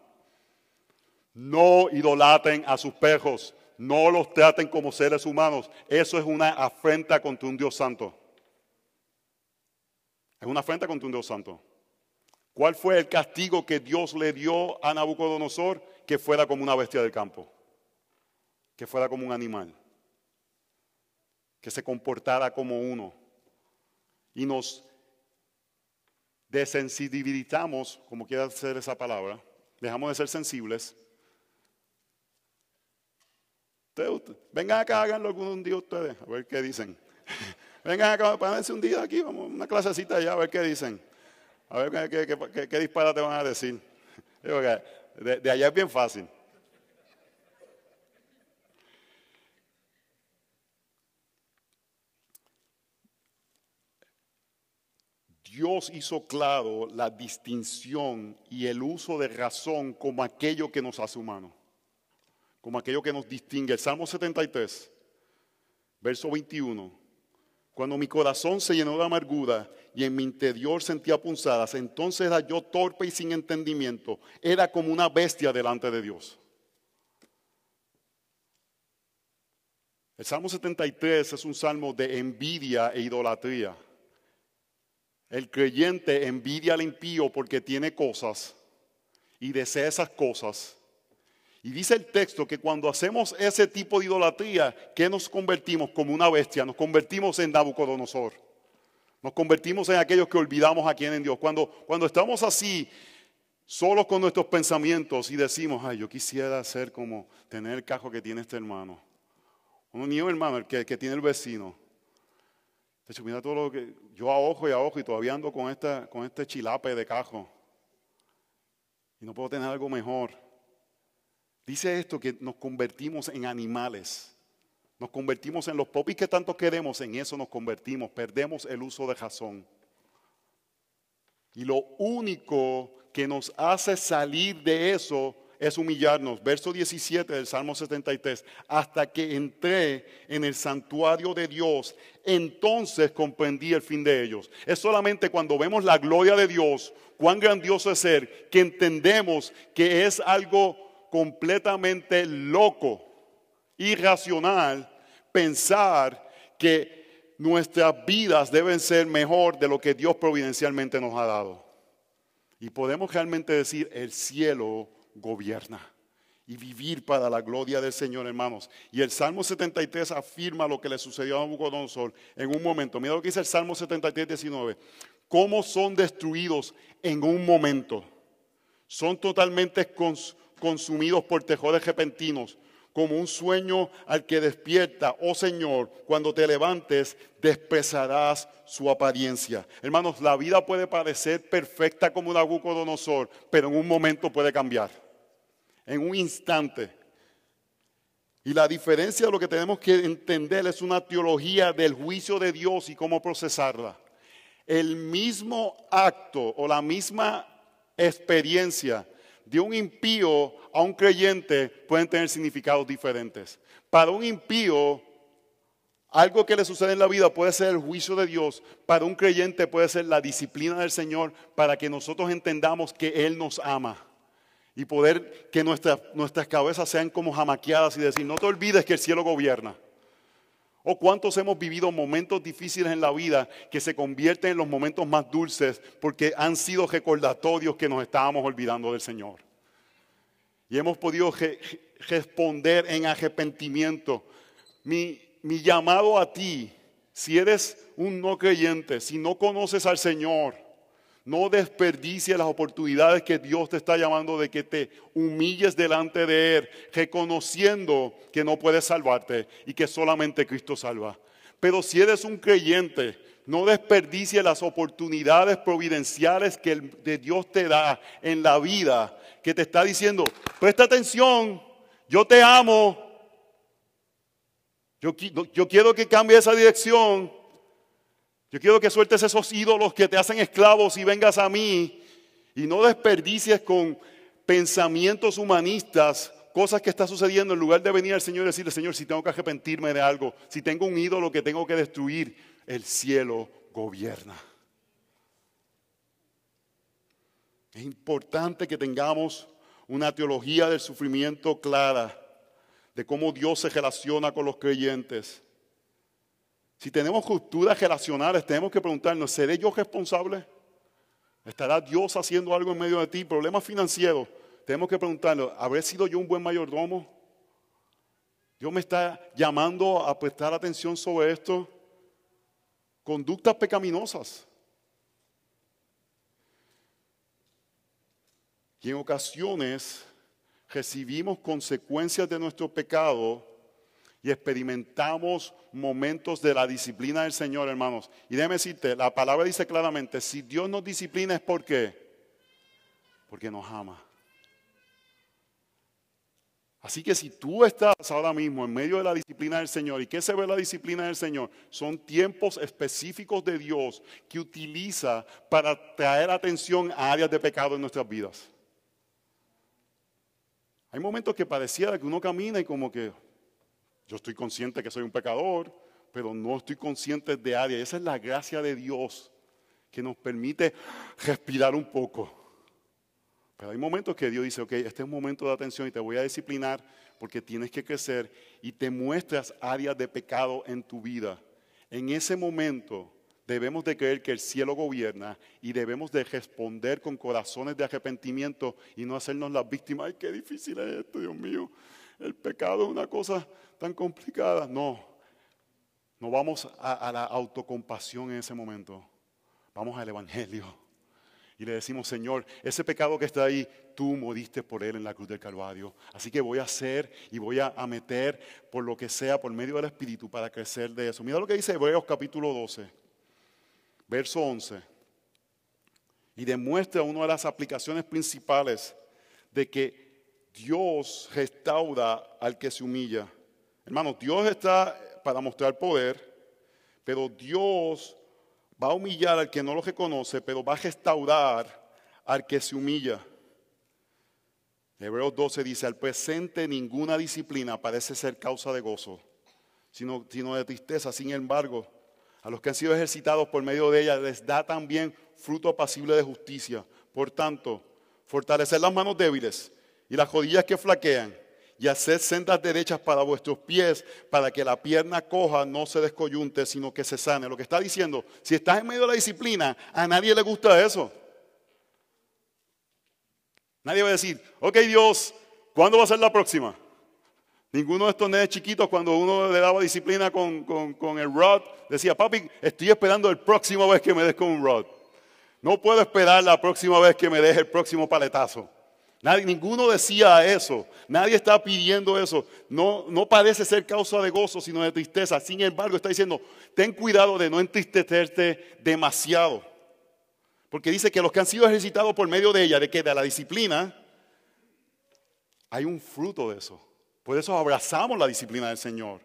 No idolaten a sus perros, no los traten como seres humanos. Eso es una afrenta contra un Dios santo. Es una afrenta contra un Dios santo. ¿Cuál fue el castigo que Dios le dio a Nabucodonosor? Que fuera como una bestia del campo. Que fuera como un animal. Que se comportara como uno. Y nos desensibilizamos, como quiera ser esa palabra, dejamos de ser sensibles vengan acá, háganlo algún día ustedes, a ver qué dicen. vengan acá, pónganse un día aquí, vamos, una clasecita allá, a ver qué dicen. A ver qué, qué, qué, disparate van a decir. de, de allá es bien fácil. Dios hizo claro la distinción y el uso de razón como aquello que nos hace humanos como aquello que nos distingue. El Salmo 73, verso 21. Cuando mi corazón se llenó de amargura y en mi interior sentía punzadas, entonces era yo torpe y sin entendimiento. Era como una bestia delante de Dios. El Salmo 73 es un salmo de envidia e idolatría. El creyente envidia al impío porque tiene cosas y desea esas cosas. Y dice el texto que cuando hacemos ese tipo de idolatría, ¿qué nos convertimos como una bestia? Nos convertimos en Nabucodonosor. Nos convertimos en aquellos que olvidamos a quién en Dios. Cuando, cuando estamos así, solos con nuestros pensamientos y decimos, ay, yo quisiera ser como tener el cajo que tiene este hermano. Un niño hermano, el que, que tiene el vecino. Hecho, mira todo lo que yo a ojo y a ojo y todavía ando con, esta, con este chilape de cajo. Y no puedo tener algo mejor. Dice esto que nos convertimos en animales. Nos convertimos en los popis que tanto queremos, en eso nos convertimos. Perdemos el uso de jazón. Y lo único que nos hace salir de eso es humillarnos. Verso 17 del Salmo 73. Hasta que entré en el santuario de Dios, entonces comprendí el fin de ellos. Es solamente cuando vemos la gloria de Dios, cuán grandioso es ser, que entendemos que es algo completamente loco, irracional, pensar que nuestras vidas deben ser mejor de lo que Dios providencialmente nos ha dado. Y podemos realmente decir, el cielo gobierna y vivir para la gloria del Señor, hermanos. Y el Salmo 73 afirma lo que le sucedió a Nabucodonosor en un momento. Mira lo que dice el Salmo 73, 19. ¿Cómo son destruidos en un momento? Son totalmente consumidos por tejores repentinos, como un sueño al que despierta, oh Señor, cuando te levantes, desprezarás su apariencia. Hermanos, la vida puede parecer perfecta como Nabucodonosor, pero en un momento puede cambiar. En un instante. Y la diferencia de lo que tenemos que entender es una teología del juicio de Dios y cómo procesarla. El mismo acto o la misma experiencia de un impío a un creyente pueden tener significados diferentes. Para un impío, algo que le sucede en la vida puede ser el juicio de Dios. Para un creyente puede ser la disciplina del Señor para que nosotros entendamos que Él nos ama. Y poder que nuestras, nuestras cabezas sean como jamaqueadas y decir, no te olvides que el cielo gobierna. O cuántos hemos vivido momentos difíciles en la vida que se convierten en los momentos más dulces porque han sido recordatorios que nos estábamos olvidando del Señor. Y hemos podido responder en arrepentimiento. Mi, mi llamado a ti, si eres un no creyente, si no conoces al Señor, no desperdicies las oportunidades que Dios te está llamando de que te humilles delante de Él, reconociendo que no puedes salvarte y que solamente Cristo salva. Pero si eres un creyente, no desperdicies las oportunidades providenciales que de Dios te da en la vida, que te está diciendo, presta atención, yo te amo, yo, yo quiero que cambie esa dirección, yo quiero que sueltes esos ídolos que te hacen esclavos y vengas a mí y no desperdicies con pensamientos humanistas cosas que están sucediendo en lugar de venir al Señor y decirle, Señor, si tengo que arrepentirme de algo, si tengo un ídolo que tengo que destruir, el cielo gobierna. Es importante que tengamos una teología del sufrimiento clara, de cómo Dios se relaciona con los creyentes. Si tenemos culturas relacionales, tenemos que preguntarnos, ¿seré yo responsable? ¿Estará Dios haciendo algo en medio de ti? Problemas financieros. Tenemos que preguntarnos, ¿habré sido yo un buen mayordomo? Dios me está llamando a prestar atención sobre esto. Conductas pecaminosas. Y en ocasiones recibimos consecuencias de nuestro pecado y experimentamos momentos de la disciplina del Señor, hermanos. Y déjeme decirte, la palabra dice claramente, si Dios nos disciplina es porque, porque nos ama. Así que si tú estás ahora mismo en medio de la disciplina del Señor, ¿y qué se ve la disciplina del Señor? Son tiempos específicos de Dios que utiliza para traer atención a áreas de pecado en nuestras vidas. Hay momentos que pareciera que uno camina y como que, yo estoy consciente que soy un pecador, pero no estoy consciente de área. Esa es la gracia de Dios que nos permite respirar un poco. Pero hay momentos que Dios dice, ok, este es un momento de atención y te voy a disciplinar porque tienes que crecer y te muestras áreas de pecado en tu vida. En ese momento debemos de creer que el cielo gobierna y debemos de responder con corazones de arrepentimiento y no hacernos las víctimas. Ay, qué difícil es esto, Dios mío. El pecado es una cosa tan complicada. No, no vamos a, la autocompasión en ese momento. Vamos al Evangelio. Y le decimos, Señor, ese pecado que está ahí, tú moriste por él en la cruz del Calvario. Así que voy a hacer y voy a, a meter por lo que sea, por medio del Espíritu, para crecer de eso. Mira lo que dice Hebreos capítulo 12, verso 11. Y demuestra una de las aplicaciones principales de que Dios restaura al que se humilla. Hermanos, Dios está para mostrar poder, pero Dios va a humillar al que no lo reconoce, pero va a restaurar al que se humilla. Hebreos 12 dice, al presente ninguna disciplina parece ser causa de gozo, sino, sino de tristeza. Sin embargo, a los que han sido ejercitados por medio de ella les da también fruto apacible de justicia. Por tanto, fortalecer las manos débiles y las rodillas que flaquean y hacer sendas derechas para vuestros pies, para que la pierna coja no se descoyunte, sino que se sane. Lo que está diciendo, si estás en medio de la disciplina, a nadie le gusta eso. Nadie va a decir, ok Dios, ¿cuándo va a ser la próxima? Ninguno de estos nenes chiquitos, cuando uno le daba disciplina con, con el rod, decía, papi, estoy esperando el próximo vez que me des con un rod. No puedo esperar la próxima vez que me des el próximo paletazo. Nadie, ninguno decía eso. Nadie está pidiendo eso. No, no parece ser causa de gozo, sino de tristeza. Sin embargo, está diciendo, ten cuidado de no entristecerte demasiado. Porque dice que los que han sido ejercitados por medio de ella, de que de la disciplina, hay un fruto de eso. Por eso abrazamos la disciplina del Señor.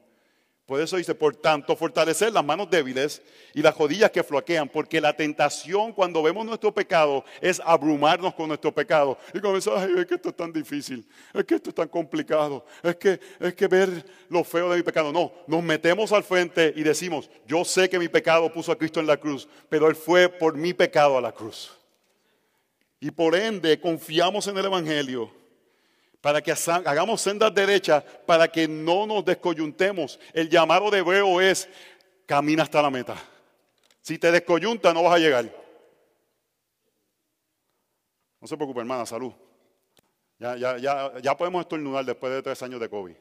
Por eso dice, por tanto, fortalecer las manos débiles y las rodillas que flaquean, porque la tentación cuando vemos nuestro pecado es abrumarnos con nuestro pecado. Y comenzar, ay, es que esto es tan difícil, es que esto es tan complicado, es que, es que ver lo feo de mi pecado. No, nos metemos al frente y decimos, yo sé que mi pecado puso a Cristo en la cruz, pero Él fue por mi pecado a la cruz. Y por ende confiamos en el Evangelio para que hagamos sendas derechas, para que no nos descoyuntemos. El llamado de hebreo es, camina hasta la meta. Si te descoyunta, no vas a llegar. No se preocupe, hermana, salud. Ya, ya, ya, ya podemos estornudar después de tres años de COVID.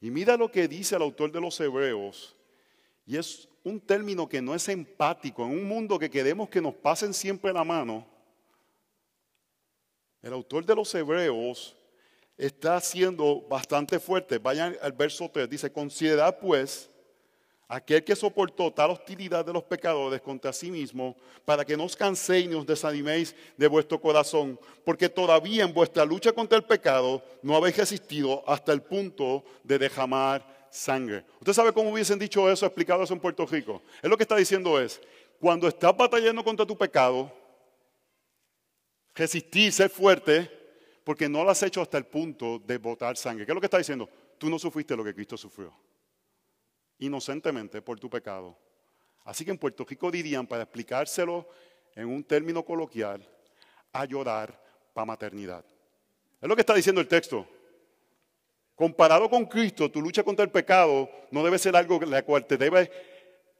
Y mira lo que dice el autor de los Hebreos, y es un término que no es empático, en un mundo que queremos que nos pasen siempre la mano el autor de los Hebreos está siendo bastante fuerte. Vayan al verso 3. Dice, considerad pues aquel que soportó tal hostilidad de los pecadores contra sí mismo, para que no os canséis ni os desaniméis de vuestro corazón, porque todavía en vuestra lucha contra el pecado no habéis resistido hasta el punto de derramar sangre. ¿Usted sabe cómo hubiesen dicho eso, explicado eso en Puerto Rico? Es lo que está diciendo es, cuando estás batallando contra tu pecado, resistir, ser fuerte, porque no lo has hecho hasta el punto de botar sangre. ¿Qué es lo que está diciendo? Tú no sufriste lo que Cristo sufrió. Inocentemente por tu pecado. Así que en Puerto Rico dirían, para explicárselo en un término coloquial, a llorar para maternidad. Es lo que está diciendo el texto. Comparado con Cristo, tu lucha contra el pecado no debe ser algo la cual te debe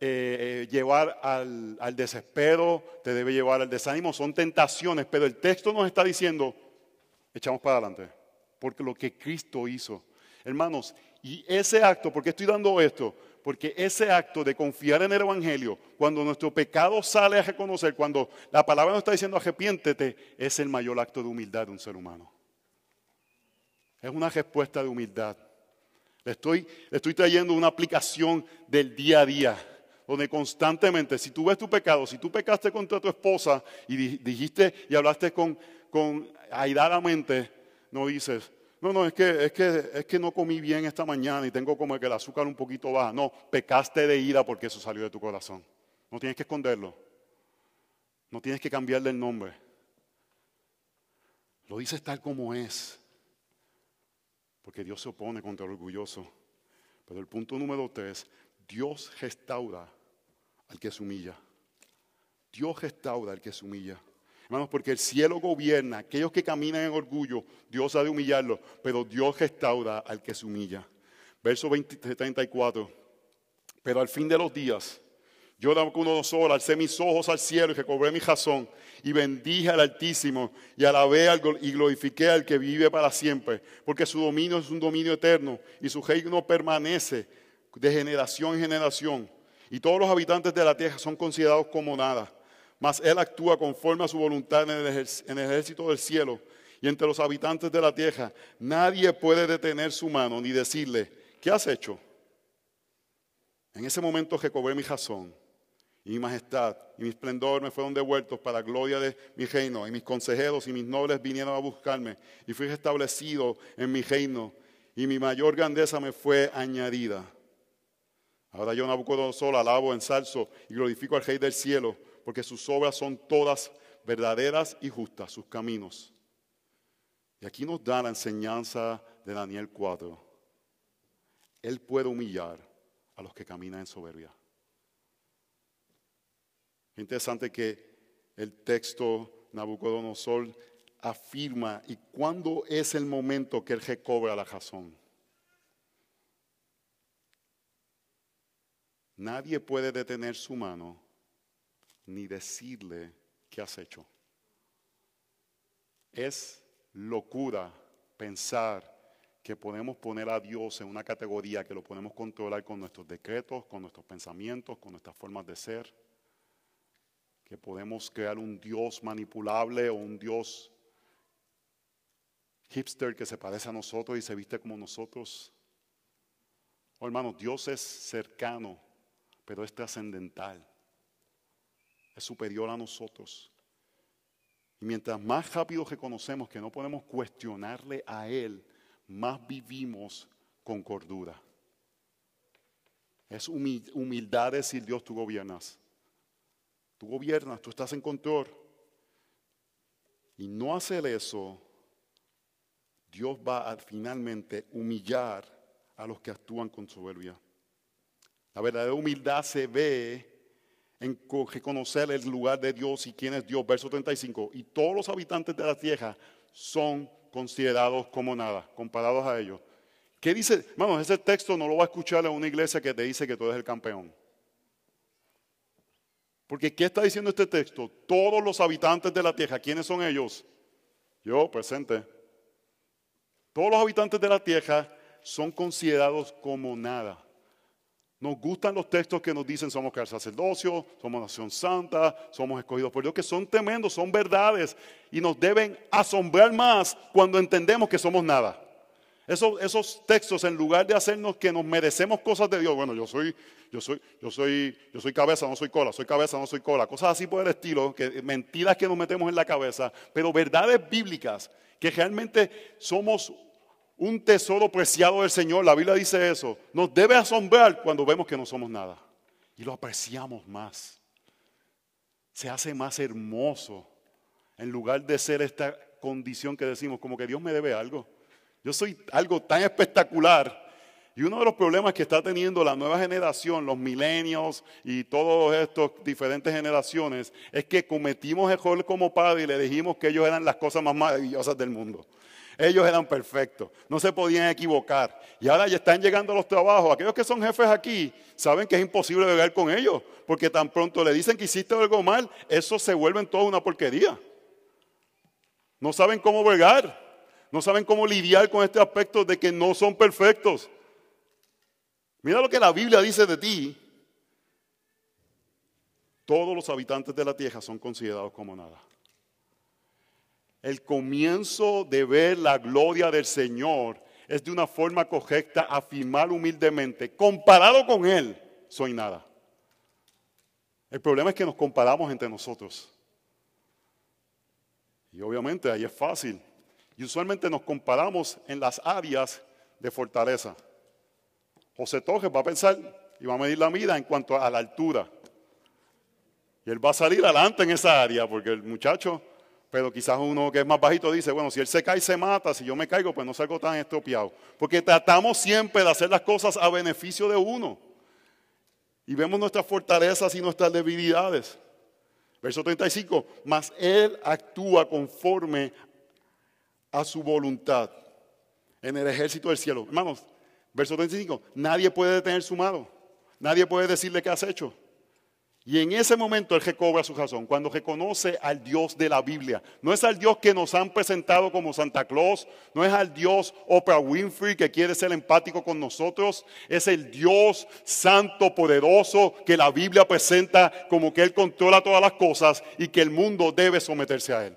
eh, llevar al, al, desespero, te debe llevar al desánimo, son tentaciones, pero el texto nos está diciendo, echamos para adelante, porque lo que Cristo hizo. Hermanos, y ese acto, ¿por qué estoy dando esto? Porque ese acto de confiar en el Evangelio, cuando nuestro pecado sale a reconocer, cuando la palabra nos está diciendo arrepiéntete, es el mayor acto de humildad de un ser humano. Es una respuesta de humildad. Le estoy, le estoy trayendo una aplicación del día a día donde constantemente, si tú ves tu pecado, si tú pecaste contra tu esposa y dijiste y hablaste con, con airadamente, no dices, no, no, es que, es, que, es que no comí bien esta mañana y tengo como que el azúcar un poquito baja. No, pecaste de ira porque eso salió de tu corazón. No tienes que esconderlo. No tienes que cambiarle el nombre. Lo dices tal como es. Porque Dios se opone contra el orgulloso. Pero el punto número tres, Dios restaura al que se humilla. Dios restaura al que se humilla. Hermanos, porque el cielo gobierna. Aquellos que caminan en orgullo, Dios ha de humillarlos, pero Dios restaura al que se humilla. Verso 34. Pero al fin de los días, yo Nabucodonosor alcé mis ojos al cielo y recobré mi razón y bendije al Altísimo y alabé y glorifiqué al que vive para siempre, porque su dominio es un dominio eterno y su reino permanece de generación en generación. Y todos los habitantes de la tierra son considerados como nada, mas Él actúa conforme a su voluntad en el, ejército del cielo y entre los habitantes de la tierra. Nadie puede detener su mano ni decirle, ¿qué has hecho? En ese momento recobré mi razón y mi majestad y mi esplendor me fueron devueltos para la gloria de mi reino. Y mis consejeros y mis nobles vinieron a buscarme y fui restablecido en mi reino y mi mayor grandeza me fue añadida. Ahora yo Nabucodonosor alabo, ensalzo y glorifico al Rey del cielo, porque sus obras son todas verdaderas y justas, sus caminos. Y aquí nos da la enseñanza de Daniel 4. Él puede humillar a los que caminan en soberbia. Interesante que el texto Nabucodonosor afirma y cuándo es el momento que él recobra la razón. Nadie puede detener su mano ni decirle qué has hecho. Es locura pensar que podemos poner a Dios en una categoría que lo podemos controlar con nuestros decretos, con nuestros pensamientos, con nuestras formas de ser que podemos crear un Dios manipulable o un Dios hipster que se parece a nosotros y se viste como nosotros. Oh, hermanos, Dios es cercano, pero es trascendental. Es superior a nosotros. Y mientras más rápido reconocemos que no podemos cuestionarle a Él, más vivimos con cordura. Es humildad decir, Dios, tú gobiernas. Tú gobiernas, tú estás en control. Y no hacer eso, Dios va a finalmente humillar a los que actúan con soberbia. La verdadera humildad se ve en reconocer el lugar de Dios y quién es Dios. Verso 35. Y todos los habitantes de la tierra son considerados como nada, comparados a ellos. ¿Qué dice? Bueno, ese texto no lo va a escuchar en una iglesia que te dice que tú eres el campeón. Porque ¿qué está diciendo este texto? Todos los habitantes de la tierra, ¿quiénes son ellos? Yo, presente. Todos los habitantes de la tierra son considerados como nada. Nos gustan los textos que nos dicen somos el sacerdocio, somos nación santa, somos escogidos por Dios, que son tremendos, son verdades y nos deben asombrar más cuando entendemos que somos nada. Esos, textos, en lugar de hacernos que nos merecemos cosas de Dios, bueno, yo soy, yo soy, yo soy, yo soy cabeza, no soy cola, soy cabeza, no soy cola, cosas así por el estilo, que, mentiras que nos metemos en la cabeza, pero verdades bíblicas, que realmente somos un tesoro preciado del Señor, la Biblia dice eso, nos debe asombrar cuando vemos que no somos nada y lo apreciamos más. Se hace más hermoso en lugar de ser esta condición que decimos, como que Dios me debe algo. Yo soy algo tan espectacular. Y uno de los problemas que está teniendo la nueva generación, los milenios y todas estas diferentes generaciones, es que cometimos error como padre y le dijimos que ellos eran las cosas más maravillosas del mundo. Ellos eran perfectos, no se podían equivocar. Y ahora ya están llegando a los trabajos. Aquellos que son jefes aquí saben que es imposible beber con ellos, porque tan pronto le dicen que hiciste algo mal, eso se vuelve en toda una porquería. No saben cómo bregar no saben cómo lidiar con este aspecto de que no son perfectos. Mira lo que la Biblia dice de ti. Todos los habitantes de la tierra son considerados como nada. El comienzo de ver la gloria del Señor es de una forma correcta afirmar humildemente, comparado con Él, soy nada. El problema es que nos comparamos entre nosotros. Y obviamente ahí es fácil. Y usualmente nos comparamos en las áreas de fortaleza. José Torres va a pensar y va a medir la vida en cuanto a la altura. Y él va a salir adelante en esa área, porque el muchacho, pero quizás uno que es más bajito dice, bueno, si él se cae, se mata, si yo me caigo, pues no salgo tan estropeado. Porque tratamos siempre de hacer las cosas a beneficio de uno. Y vemos nuestras fortalezas y nuestras debilidades. Verso 35, mas Él actúa conforme a su voluntad en el ejército del cielo. Hermanos, verso 35, nadie puede detener su mano, nadie puede decirle qué has hecho. Y en ese momento él recobra su razón, cuando reconoce al Dios de la Biblia. No es al Dios que nos han presentado como Santa Claus, no es al Dios Oprah Winfrey que quiere ser empático con nosotros, es el Dios santo, poderoso, que la Biblia presenta como que Él controla todas las cosas y que el mundo debe someterse a Él.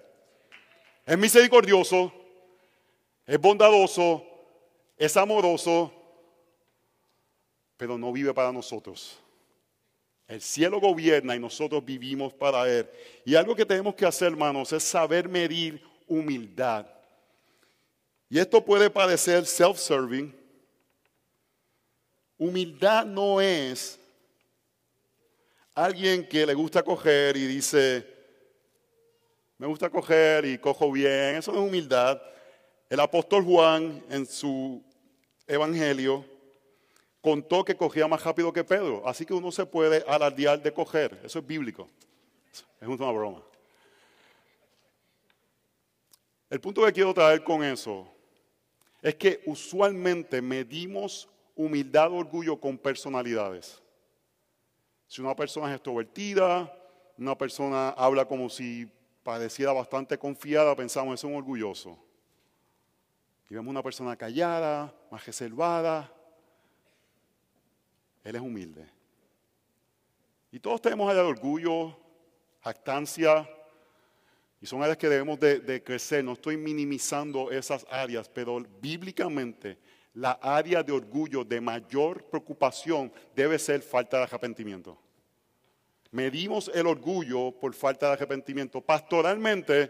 Es misericordioso, es bondadoso, es amoroso, pero no vive para nosotros. El cielo gobierna y nosotros vivimos para Él. Y algo que tenemos que hacer, hermanos, es saber medir humildad. Y esto puede parecer self-serving. Humildad no es alguien que le gusta coger y dice, me gusta coger y cojo bien. Eso no es humildad. El apóstol Juan en su evangelio contó que cogía más rápido que Pedro. Así que uno se puede alardear de coger. Eso es bíblico. Es una broma. El punto que quiero traer con eso es que usualmente medimos humildad o orgullo con personalidades. Si una persona es extrovertida, una persona habla como si pareciera bastante confiada, pensamos, es un orgulloso. Y vemos una persona callada, más reservada, él es humilde. Y todos tenemos áreas de orgullo, jactancia, y son áreas que debemos de, crecer. No estoy minimizando esas áreas, pero bíblicamente la área de orgullo de mayor preocupación debe ser falta de arrepentimiento. Medimos el orgullo por falta de arrepentimiento. Pastoralmente,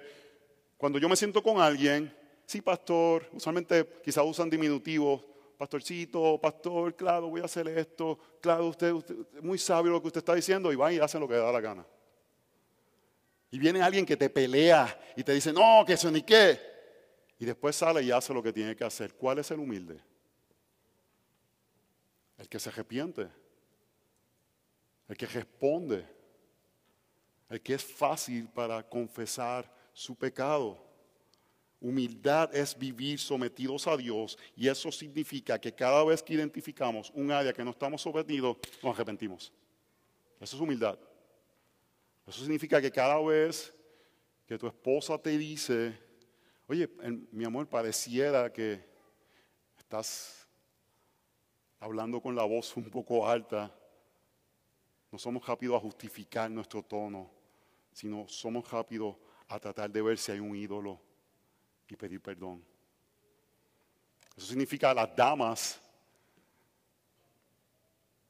cuando yo me siento con alguien, sí, pastor, usualmente quizás usan diminutivos, pastorcito, pastor, claro, voy a hacer esto, claro, usted, es muy sabio lo que usted está diciendo y va y hace lo que le da la gana. Y viene alguien que te pelea y te dice, no, que eso ni qué. Y después sale y hace lo que tiene que hacer. ¿Cuál es el humilde? El que se arrepiente. El que responde. El que es fácil para confesar su pecado. Humildad es vivir sometidos a Dios y eso significa que cada vez que identificamos un área que no estamos sometidos, nos arrepentimos. Eso es humildad. Eso significa que cada vez que tu esposa te dice, oye, mi amor, pareciera que estás hablando con la voz un poco alta, no somos rápidos a justificar nuestro tono, sino somos rápidos a tratar de ver si hay un ídolo y pedir perdón. Eso significa las damas,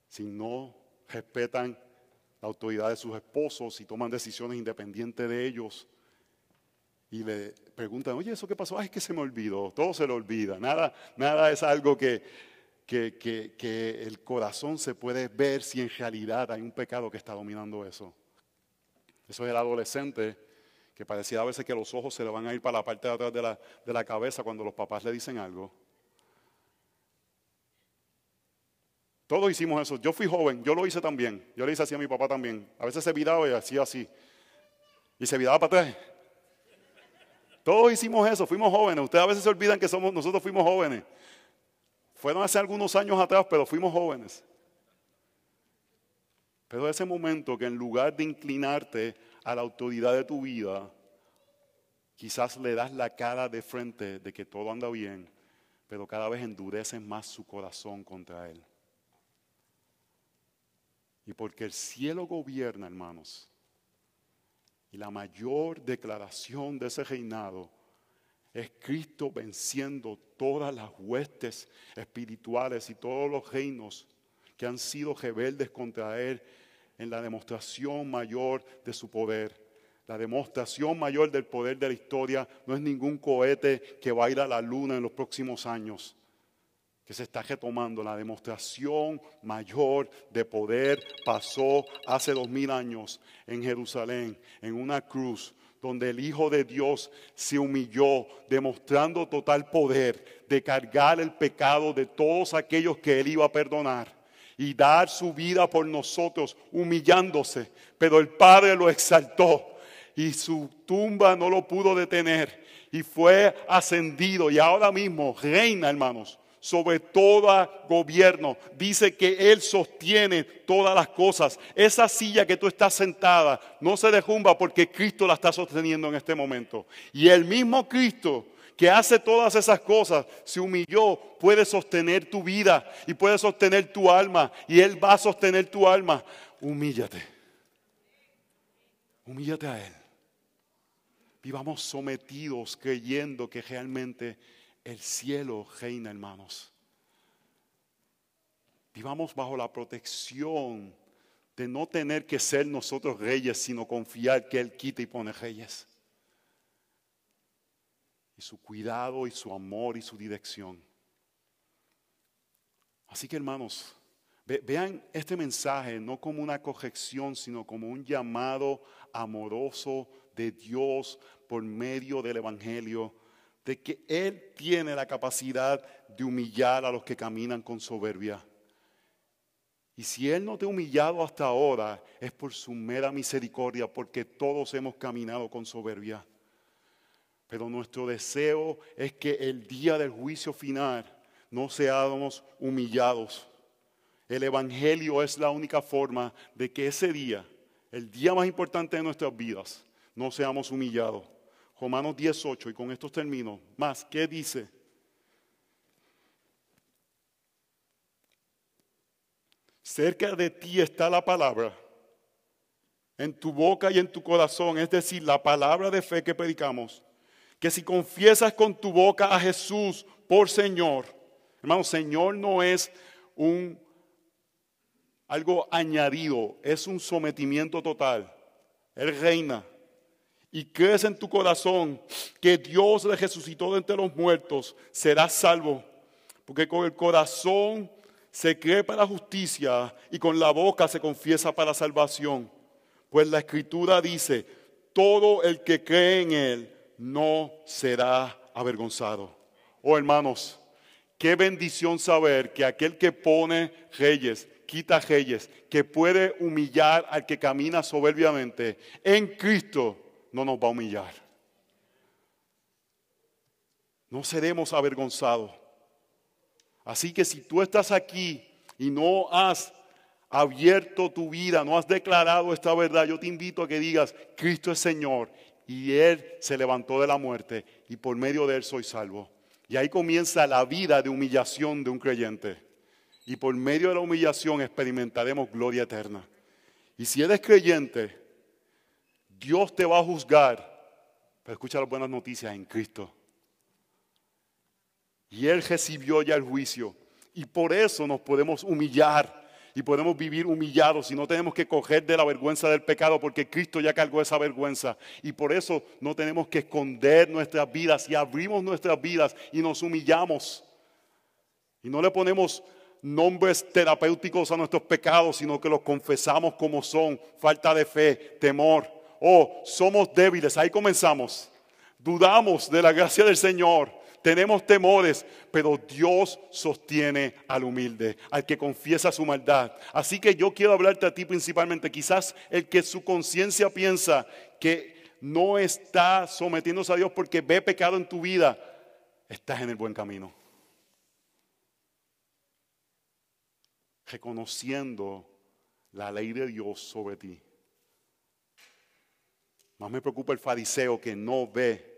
si no respetan la autoridad de sus esposos y toman decisiones independientes de ellos y le preguntan, oye, ¿eso qué pasó? Ay, es que se me olvidó, todo se le olvida, nada, nada es algo que, que, que el corazón se puede ver si en realidad hay un pecado que está dominando eso. Eso es el adolescente que parecía a veces que los ojos se le van a ir para la parte de atrás de la, de la cabeza cuando los papás le dicen algo. Todos hicimos eso. Yo fui joven, yo lo hice también. Yo le hice así a mi papá también. A veces se viraba y hacía así. Y se viraba para atrás. Todos hicimos eso, fuimos jóvenes. Ustedes a veces se olvidan que somos, nosotros fuimos jóvenes. Fueron hace algunos años atrás, pero fuimos jóvenes. Pero ese momento que en lugar de inclinarte a la autoridad de tu vida, quizás le das la cara de frente de que todo anda bien, pero cada vez endureces más su corazón contra Él. Y porque el cielo gobierna, hermanos, y la mayor declaración de ese reinado es Cristo venciendo todas las huestes espirituales y todos los reinos que han sido rebeldes contra Él en la demostración mayor de su poder. La demostración mayor del poder de la historia no es ningún cohete que va a ir a la luna en los próximos años, que se está retomando. La demostración mayor de poder pasó hace dos mil años en Jerusalén, en una cruz, donde el Hijo de Dios se humilló, demostrando total poder de cargar el pecado de todos aquellos que Él iba a perdonar y dar su vida por nosotros, humillándose. Pero el Padre lo exaltó y su tumba no lo pudo detener y fue ascendido y ahora mismo reina, hermanos, sobre todo gobierno. Dice que Él sostiene todas las cosas. Esa silla que tú estás sentada no se derrumba porque Cristo la está sosteniendo en este momento. Y el mismo Cristo que hace todas esas cosas, se humilló, puede sostener tu vida y puede sostener tu alma. Y Él va a sostener tu alma. Humíllate. Humíllate a Él. Vivamos sometidos creyendo que realmente el cielo reina, hermanos. Vivamos bajo la protección de no tener que ser nosotros reyes, sino confiar que Él quita y pone reyes. Y su cuidado y su amor y su dirección. Así que hermanos, vean este mensaje no como una corrección, sino como un llamado amoroso de Dios por medio del Evangelio de que Él tiene la capacidad de humillar a los que caminan con soberbia. Y si Él no te ha humillado hasta ahora, es por su mera misericordia, porque todos hemos caminado con soberbia. Pero nuestro deseo es que el día del juicio final no seamos humillados. El Evangelio es la única forma de que ese día, el día más importante de nuestras vidas, no seamos humillados. Romanos 18, y con estos términos, más, ¿qué dice? Cerca de ti está la palabra, en tu boca y en tu corazón, es decir, la palabra de fe que predicamos, que si confiesas con tu boca a Jesús por Señor, hermano, Señor no es un algo añadido, es un sometimiento total. Él reina y crees en tu corazón que Dios le resucitó de entre los muertos, serás salvo. Porque con el corazón se cree para justicia y con la boca se confiesa para salvación. Pues la escritura dice, todo el que cree en Él no será avergonzado. Oh hermanos, qué bendición saber que aquel que pone reyes, quita reyes, que puede humillar al que camina soberbiamente en Cristo, no nos va a humillar. No seremos avergonzados. Así que si tú estás aquí y no has abierto tu vida, no has declarado esta verdad, yo te invito a que digas, Cristo es Señor y Él se levantó de la muerte y por medio de Él soy salvo. Y ahí comienza la vida de humillación de un creyente. Y por medio de la humillación experimentaremos gloria eterna. Y si eres creyente, Dios te va a juzgar. Pero escucha las buenas noticias en Cristo. Y Él recibió ya el juicio. Y por eso nos podemos humillar y podemos vivir humillados y no tenemos que coger de la vergüenza del pecado porque Cristo ya cargó esa vergüenza. Y por eso no tenemos que esconder nuestras vidas y abrimos nuestras vidas y nos humillamos. Y no le ponemos nombres terapéuticos a nuestros pecados, sino que los confesamos como son, falta de fe, temor oh, somos débiles, ahí comenzamos. Dudamos de la gracia del Señor, tenemos temores, pero Dios sostiene al humilde, al que confiesa su maldad. Así que yo quiero hablarte a ti principalmente, quizás el que su conciencia piensa que no está sometiéndose a Dios porque ve pecado en tu vida, estás en el buen camino. Reconociendo la ley de Dios sobre ti. Más me preocupa el fariseo que no ve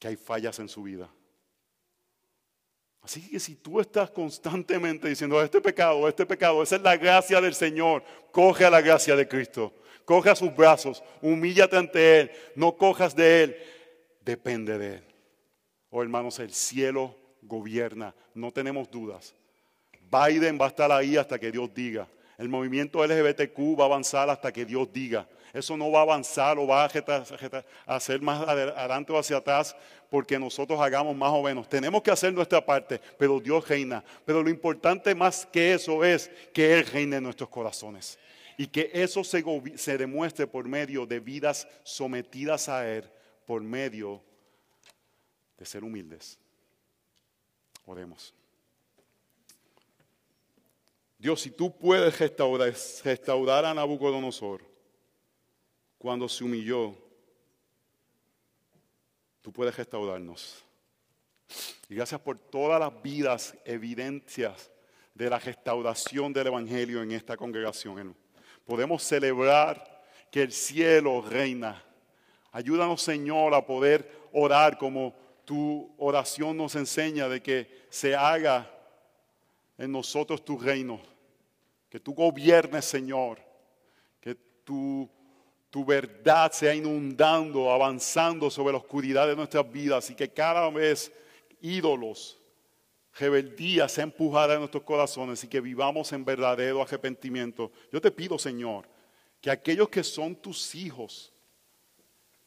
que hay fallas en su vida. Así que si tú estás constantemente diciendo, este pecado, este pecado, esa es la gracia del Señor, coge a la gracia de Cristo, coge a sus brazos, humíllate ante Él, no cojas de Él, depende de Él. Oh hermanos, el cielo gobierna, no tenemos dudas. Biden va a estar ahí hasta que Dios diga. El movimiento LGBTQ va a avanzar hasta que Dios diga. Eso no va a avanzar o va a hacer más adelante o hacia atrás porque nosotros hagamos más o menos. Tenemos que hacer nuestra parte, pero Dios reina. Pero lo importante más que eso es que Él reine en nuestros corazones. Y que eso se, se demuestre por medio de vidas sometidas a Él, por medio de ser humildes. Oremos. Dios, si tú puedes restaurar, restaurar a Nabucodonosor cuando se humilló, tú puedes restaurarnos. Y gracias por todas las vidas, evidencias de la restauración del Evangelio en esta congregación. Podemos celebrar que el cielo reina. Ayúdanos, Señor, a poder orar como tu oración nos enseña de que se haga en nosotros tu reino. Que tú gobiernes, Señor. Que tu, tu verdad sea inundando, avanzando sobre la oscuridad de nuestras vidas y que cada vez ídolos, rebeldía se empujada en nuestros corazones y que vivamos en verdadero arrepentimiento. Yo te pido, Señor, que aquellos que son tus hijos,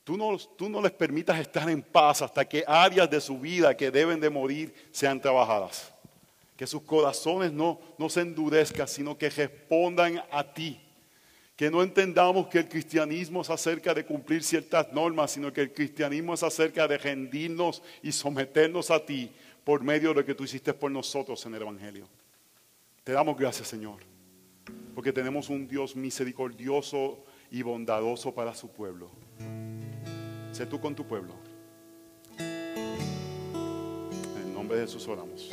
tú no, tú no les permitas estar en paz hasta que áreas de su vida que deben de morir sean trabajadas. Que sus corazones no, no se endurezcan, sino que respondan a ti. Que no entendamos que el cristianismo es acerca de cumplir ciertas normas, sino que el cristianismo es acerca de rendirnos y someternos a ti por medio de lo que tú hiciste por nosotros en el Evangelio. Te damos gracias, Señor, porque tenemos un Dios misericordioso y bondadoso para su pueblo. Sé tú con tu pueblo. En el nombre de Jesús oramos.